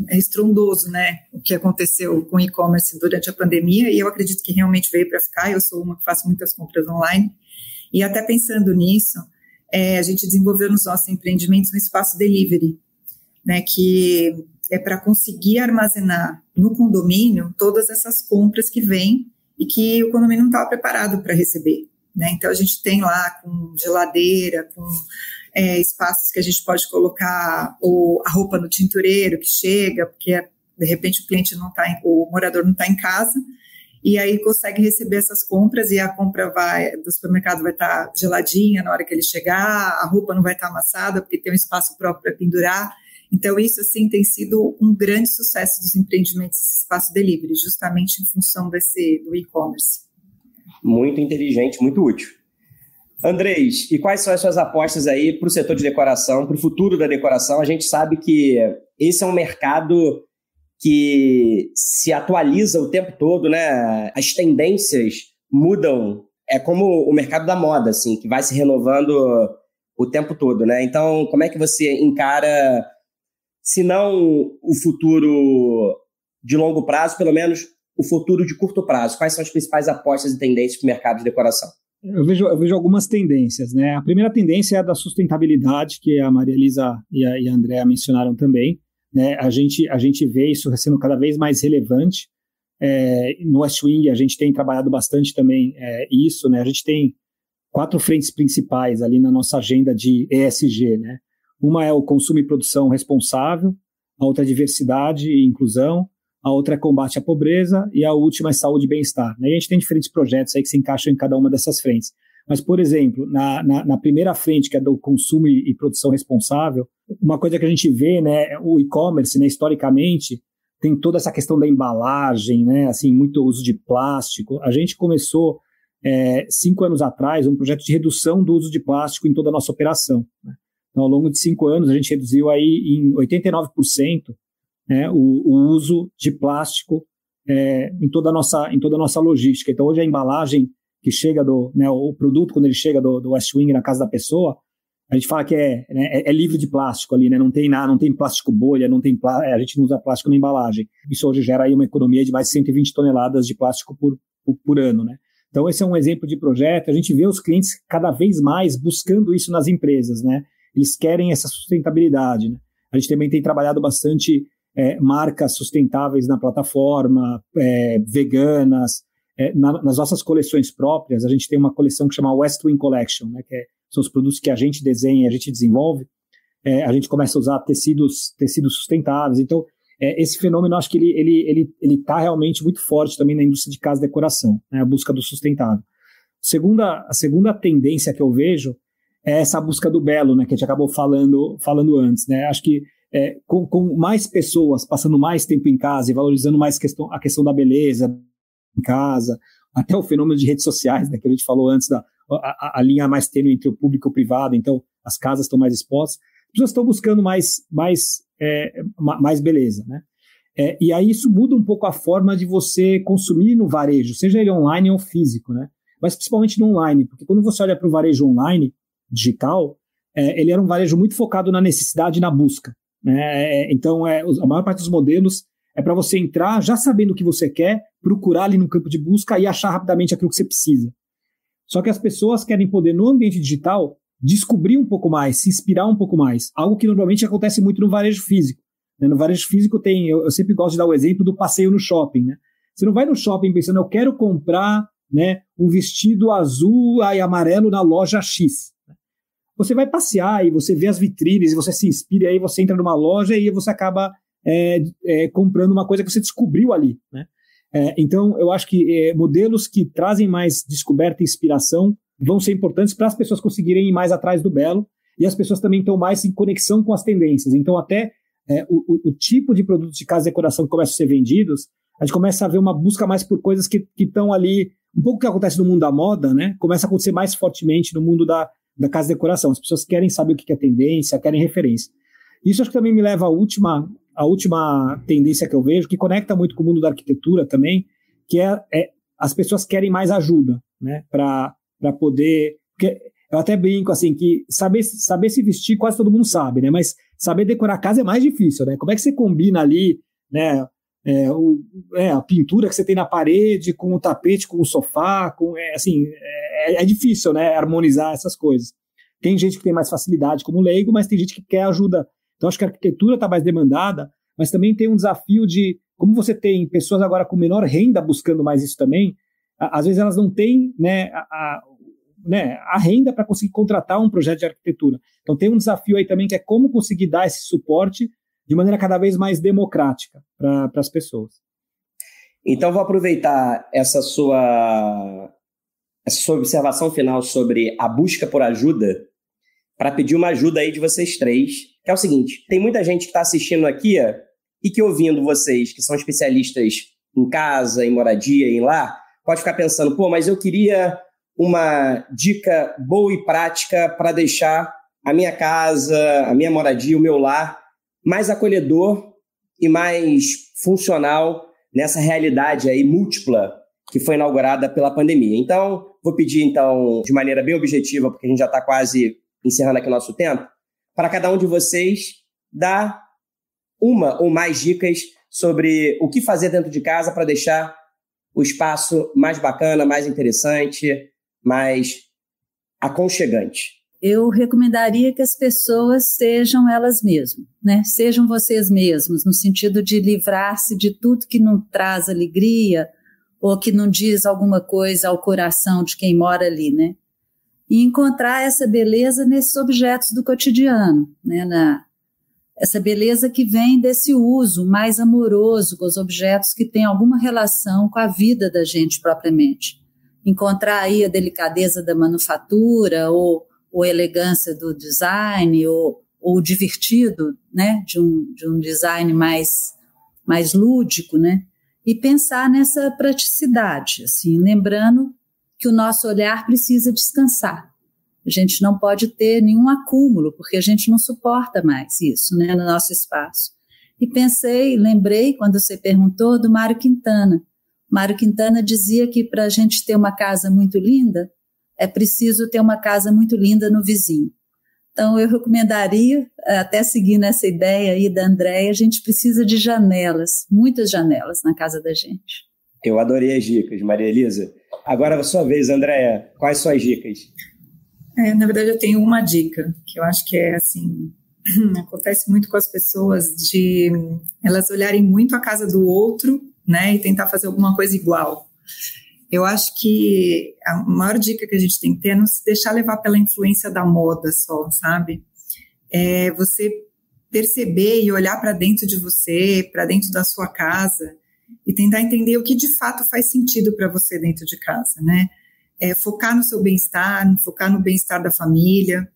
é estrondoso, né? O que aconteceu com o e-commerce durante a pandemia e eu acredito que realmente veio para ficar. Eu sou uma que faço muitas compras online e até pensando nisso, é, a gente desenvolveu nos nossos empreendimentos um espaço delivery, né, que é para conseguir armazenar no condomínio todas essas compras que vêm e que o condomínio não estava preparado para receber. Né? Então, a gente tem lá com geladeira, com é, espaços que a gente pode colocar o, a roupa no tintureiro que chega, porque de repente o cliente não está, o morador não está em casa, e aí consegue receber essas compras e a compra vai do supermercado vai estar tá geladinha na hora que ele chegar, a roupa não vai estar tá amassada porque tem um espaço próprio para pendurar. Então isso assim tem sido um grande sucesso dos empreendimentos esse espaço delivery, justamente em função desse do e-commerce. Muito inteligente, muito útil. Andrés, e quais são as suas apostas aí para o setor de decoração, para o futuro da decoração? A gente sabe que esse é um mercado que se atualiza o tempo todo, né? As tendências mudam. É como o mercado da moda, assim, que vai se renovando o tempo todo, né? Então, como é que você encara, se não o futuro de longo prazo, pelo menos o futuro de curto prazo? Quais são as principais apostas e tendências para o mercado de decoração? Eu vejo, eu vejo algumas tendências, né? A primeira tendência é a da sustentabilidade, que a Maria Elisa e a, e a mencionaram também. Né? A, gente, a gente vê isso sendo cada vez mais relevante. É, no West Wing a gente tem trabalhado bastante também é, isso, né? A gente tem quatro frentes principais ali na nossa agenda de ESG, né? Uma é o consumo e produção responsável, a outra é diversidade e inclusão, a outra é combate à pobreza e a última é saúde e bem-estar. Né? E a gente tem diferentes projetos aí que se encaixam em cada uma dessas frentes. Mas, por exemplo, na, na, na primeira frente, que é do consumo e, e, produção responsável, uma coisa que a gente vê, né, o e-commerce, né, historicamente, tem toda essa questão da embalagem, né, assim, muito uso de plástico. A gente começou, é, cinco anos atrás, um projeto de redução do uso de plástico em toda a nossa operação. Né? Então, ao longo de cinco anos, a gente reduziu aí em 89% né, o, o uso de plástico é, em, toda a nossa, em toda a nossa logística. Então, hoje a embalagem que chega do, né, o produto quando ele chega do, do West Wing na casa da pessoa, a gente fala que é, né, é, é, livre de plástico ali, né? Não tem nada, não tem plástico bolha, não tem é, a gente não usa plástico na embalagem. Isso hoje gera aí uma economia de mais de 120 toneladas de plástico por, por, por ano, né? Então esse é um exemplo de projeto. A gente vê os clientes cada vez mais buscando isso nas empresas, né? eles querem essa sustentabilidade. Né? A gente também tem trabalhado bastante é, marcas sustentáveis na plataforma, é, veganas. É, na, nas nossas coleções próprias, a gente tem uma coleção que chama West Wing Collection, né, que é, são os produtos que a gente desenha, a gente desenvolve. É, a gente começa a usar tecidos, tecidos sustentáveis. Então, é, esse fenômeno, acho que ele está ele, ele, ele tá realmente muito forte também na indústria de casa e decoração, né, a busca do sustentável. Segunda, a segunda tendência que eu vejo é essa busca do belo, né, que a gente acabou falando, falando antes. Né? Acho que é, com, com, mais pessoas passando mais tempo em casa e valorizando mais questão, a questão da beleza em casa, até o fenômeno de redes sociais, né, que a gente falou antes, da, a, a linha mais tênue entre o público e o privado, então as casas estão mais expostas, as pessoas estão buscando mais, mais, é, mais beleza. Né? É, e aí isso muda um pouco a forma de você consumir no varejo, seja ele online ou físico, né? mas principalmente no online, porque quando você olha para o varejo online, digital, é, ele era um varejo muito focado na necessidade e na busca. Né? É, então, é, a maior parte dos modelos é para você entrar já sabendo o que você quer, procurar ali no campo de busca e achar rapidamente aquilo que você precisa. Só que as pessoas querem poder, no ambiente digital, descobrir um pouco mais, se inspirar um pouco mais. Algo que normalmente acontece muito no varejo físico. Né? No varejo físico tem, eu, eu, sempre gosto de dar o exemplo do passeio no shopping. Né? Você não vai no shopping pensando, eu quero comprar né, um vestido azul e amarelo na loja X você vai passear e você vê as vitrines e você se inspira, e aí você entra numa loja e você acaba é, é, comprando uma coisa que você descobriu ali. Né? É, então, eu acho que é, modelos que trazem mais descoberta e inspiração vão ser importantes para as pessoas conseguirem ir mais atrás do belo e as pessoas também estão mais em conexão com as tendências. Então, até é, o, o, tipo de produtos de casa e decoração que começam a ser vendidos, a gente começa a ver uma busca mais por coisas que estão ali, um pouco que acontece no mundo da moda, né? Começa a acontecer mais fortemente no mundo da, da casa de decoração. As pessoas querem saber o que é tendência, querem referência. Isso acho que também me leva à última, à última tendência que eu vejo, que conecta muito com o mundo da arquitetura também, que é, é as pessoas querem mais ajuda, né, para poder. Porque eu até brinco assim que saber, saber se vestir quase todo mundo sabe, né? Mas saber decorar a casa é mais difícil, né? Como é que você combina ali, né? É, o, é, a pintura que você tem na parede com o tapete, com o sofá, com é, assim é, é, difícil, né? Harmonizar essas coisas. Tem gente que tem mais facilidade como leigo, mas tem gente que quer ajuda. Então acho que a arquitetura está mais demandada, mas também tem um desafio de como você tem pessoas agora com menor renda buscando mais isso também. Às vezes elas não têm, né? A, a né, a renda para conseguir contratar um projeto de arquitetura. Então tem um desafio aí também que é como conseguir dar esse suporte de maneira cada vez mais democrática para as pessoas. Então, vou aproveitar essa sua, essa sua observação final sobre a busca por ajuda para pedir uma ajuda aí de vocês três, que é o seguinte: tem muita gente que está assistindo aqui ó, e que ouvindo vocês, que são especialistas em casa, em moradia, em lar, pode ficar pensando, pô, mas eu queria uma dica boa e prática para deixar a minha casa, a minha moradia, o meu lar mais acolhedor e mais funcional nessa realidade aí múltipla que foi inaugurada pela pandemia. Então, vou pedir então de maneira bem objetiva, porque a gente já está quase encerrando aqui o nosso tempo, para cada um de vocês dar uma ou mais dicas sobre o que fazer dentro de casa para deixar o espaço mais bacana, mais interessante, mais aconchegante eu recomendaria que as pessoas sejam elas mesmas, né? Sejam vocês mesmos, no sentido de livrar-se de tudo que não traz alegria ou que não diz alguma coisa ao coração de quem mora ali, né? E encontrar essa beleza nesses objetos do cotidiano, né? Na, essa beleza que vem desse uso mais amoroso com os objetos que têm alguma relação com a vida da gente propriamente. Encontrar aí a delicadeza da manufatura ou ou elegância do design, ou, ou divertido, né, de um, de um design mais, mais lúdico, né, e pensar nessa praticidade, assim, lembrando que o nosso olhar precisa descansar. A gente não pode ter nenhum acúmulo, porque a gente não suporta mais isso, né, no nosso espaço. E pensei, lembrei, quando você perguntou, do Mário Quintana. Mário Quintana dizia que para a gente ter uma casa muito linda, é preciso ter uma casa muito linda no vizinho. Então, eu recomendaria, até seguindo essa ideia aí da Andréia, a gente precisa de janelas, muitas janelas na casa da gente. Eu adorei as dicas, Maria Elisa. Agora é a sua vez, Andréia. Quais são as dicas? É, na verdade, eu tenho uma dica, que eu acho que é assim, (clears throat) acontece muito com as pessoas de elas olharem muito a casa do outro, né, e tentar fazer alguma coisa igual. Eu acho que a maior dica que a gente tem que ter é não se deixar levar pela influência da moda só, sabe? É você perceber e olhar para dentro de você, para dentro da sua casa e tentar entender o que de fato faz sentido para você dentro de casa, né? É focar no seu bem-estar, focar no bem-estar da família,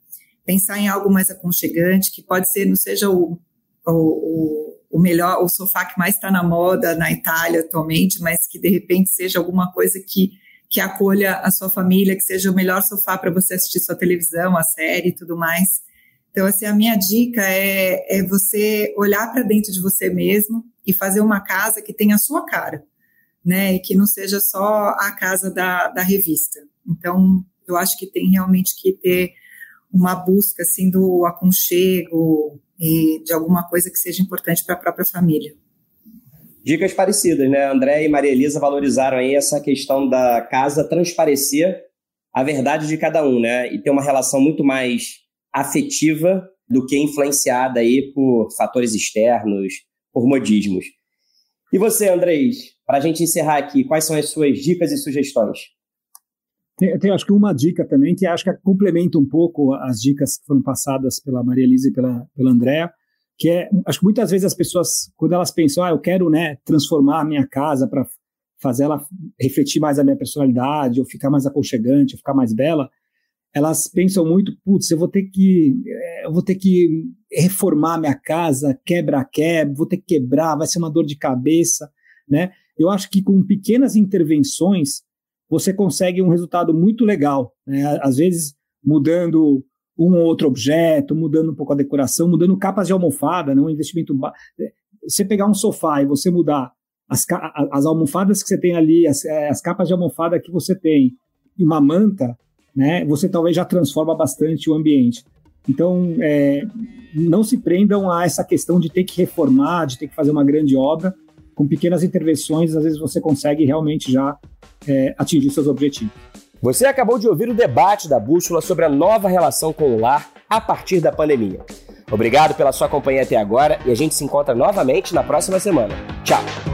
pensar em algo mais aconchegante, que pode ser, não seja o, o, o melhor, o sofá que mais está na moda na Itália atualmente, mas que de repente seja alguma coisa que, que acolha a sua família, que seja o melhor sofá para você assistir sua televisão, a série e tudo mais. Então, assim, a minha dica é, é você olhar para dentro de você mesmo e fazer uma casa que tenha a sua cara, né? E que não seja só a casa da, da revista. Então, eu acho que tem realmente que ter uma busca assim do aconchego e de alguma coisa que seja importante para a própria família. Dicas parecidas, né? André e Maria Elisa valorizaram aí essa questão da casa transparecer a verdade de cada um, né? E ter uma relação muito mais afetiva do que influenciada aí por fatores externos, por modismos. E você, Andrés, para a gente encerrar aqui, quais são as suas dicas e sugestões? Tem, tem, acho que uma dica também que acho que complementa um pouco as dicas que foram passadas pela Maria Elisa e pela, pela Andréa, que é, acho que muitas vezes as pessoas, quando elas pensam, ah, eu quero né, transformar a minha casa para fazer ela refletir mais a minha personalidade, ou ficar mais aconchegante, ou ficar mais bela, elas pensam muito, putz, eu vou ter que, eu vou ter que reformar minha casa, quebra-quebra, vou ter que quebrar, vai ser uma dor de cabeça, né? Eu acho que com pequenas intervenções você consegue um resultado muito legal. Né? Às vezes, mudando um ou outro objeto, mudando um pouco a decoração, mudando capas de almofada, né? um investimento. Ba... Você pegar um sofá e você mudar as, as almofadas que você tem ali, as, as capas de almofada que você tem, e uma manta, né? Você talvez já transforma bastante o ambiente. Então, é, não se prendam a essa questão de ter que reformar, de ter que fazer uma grande obra. Com pequenas intervenções, às vezes você consegue realmente já é, atingir seus objetivos. Você acabou de ouvir o debate da Bússola sobre a nova relação com o lar a partir da pandemia. Obrigado pela sua companhia até agora e a gente se encontra novamente na próxima semana. Tchau!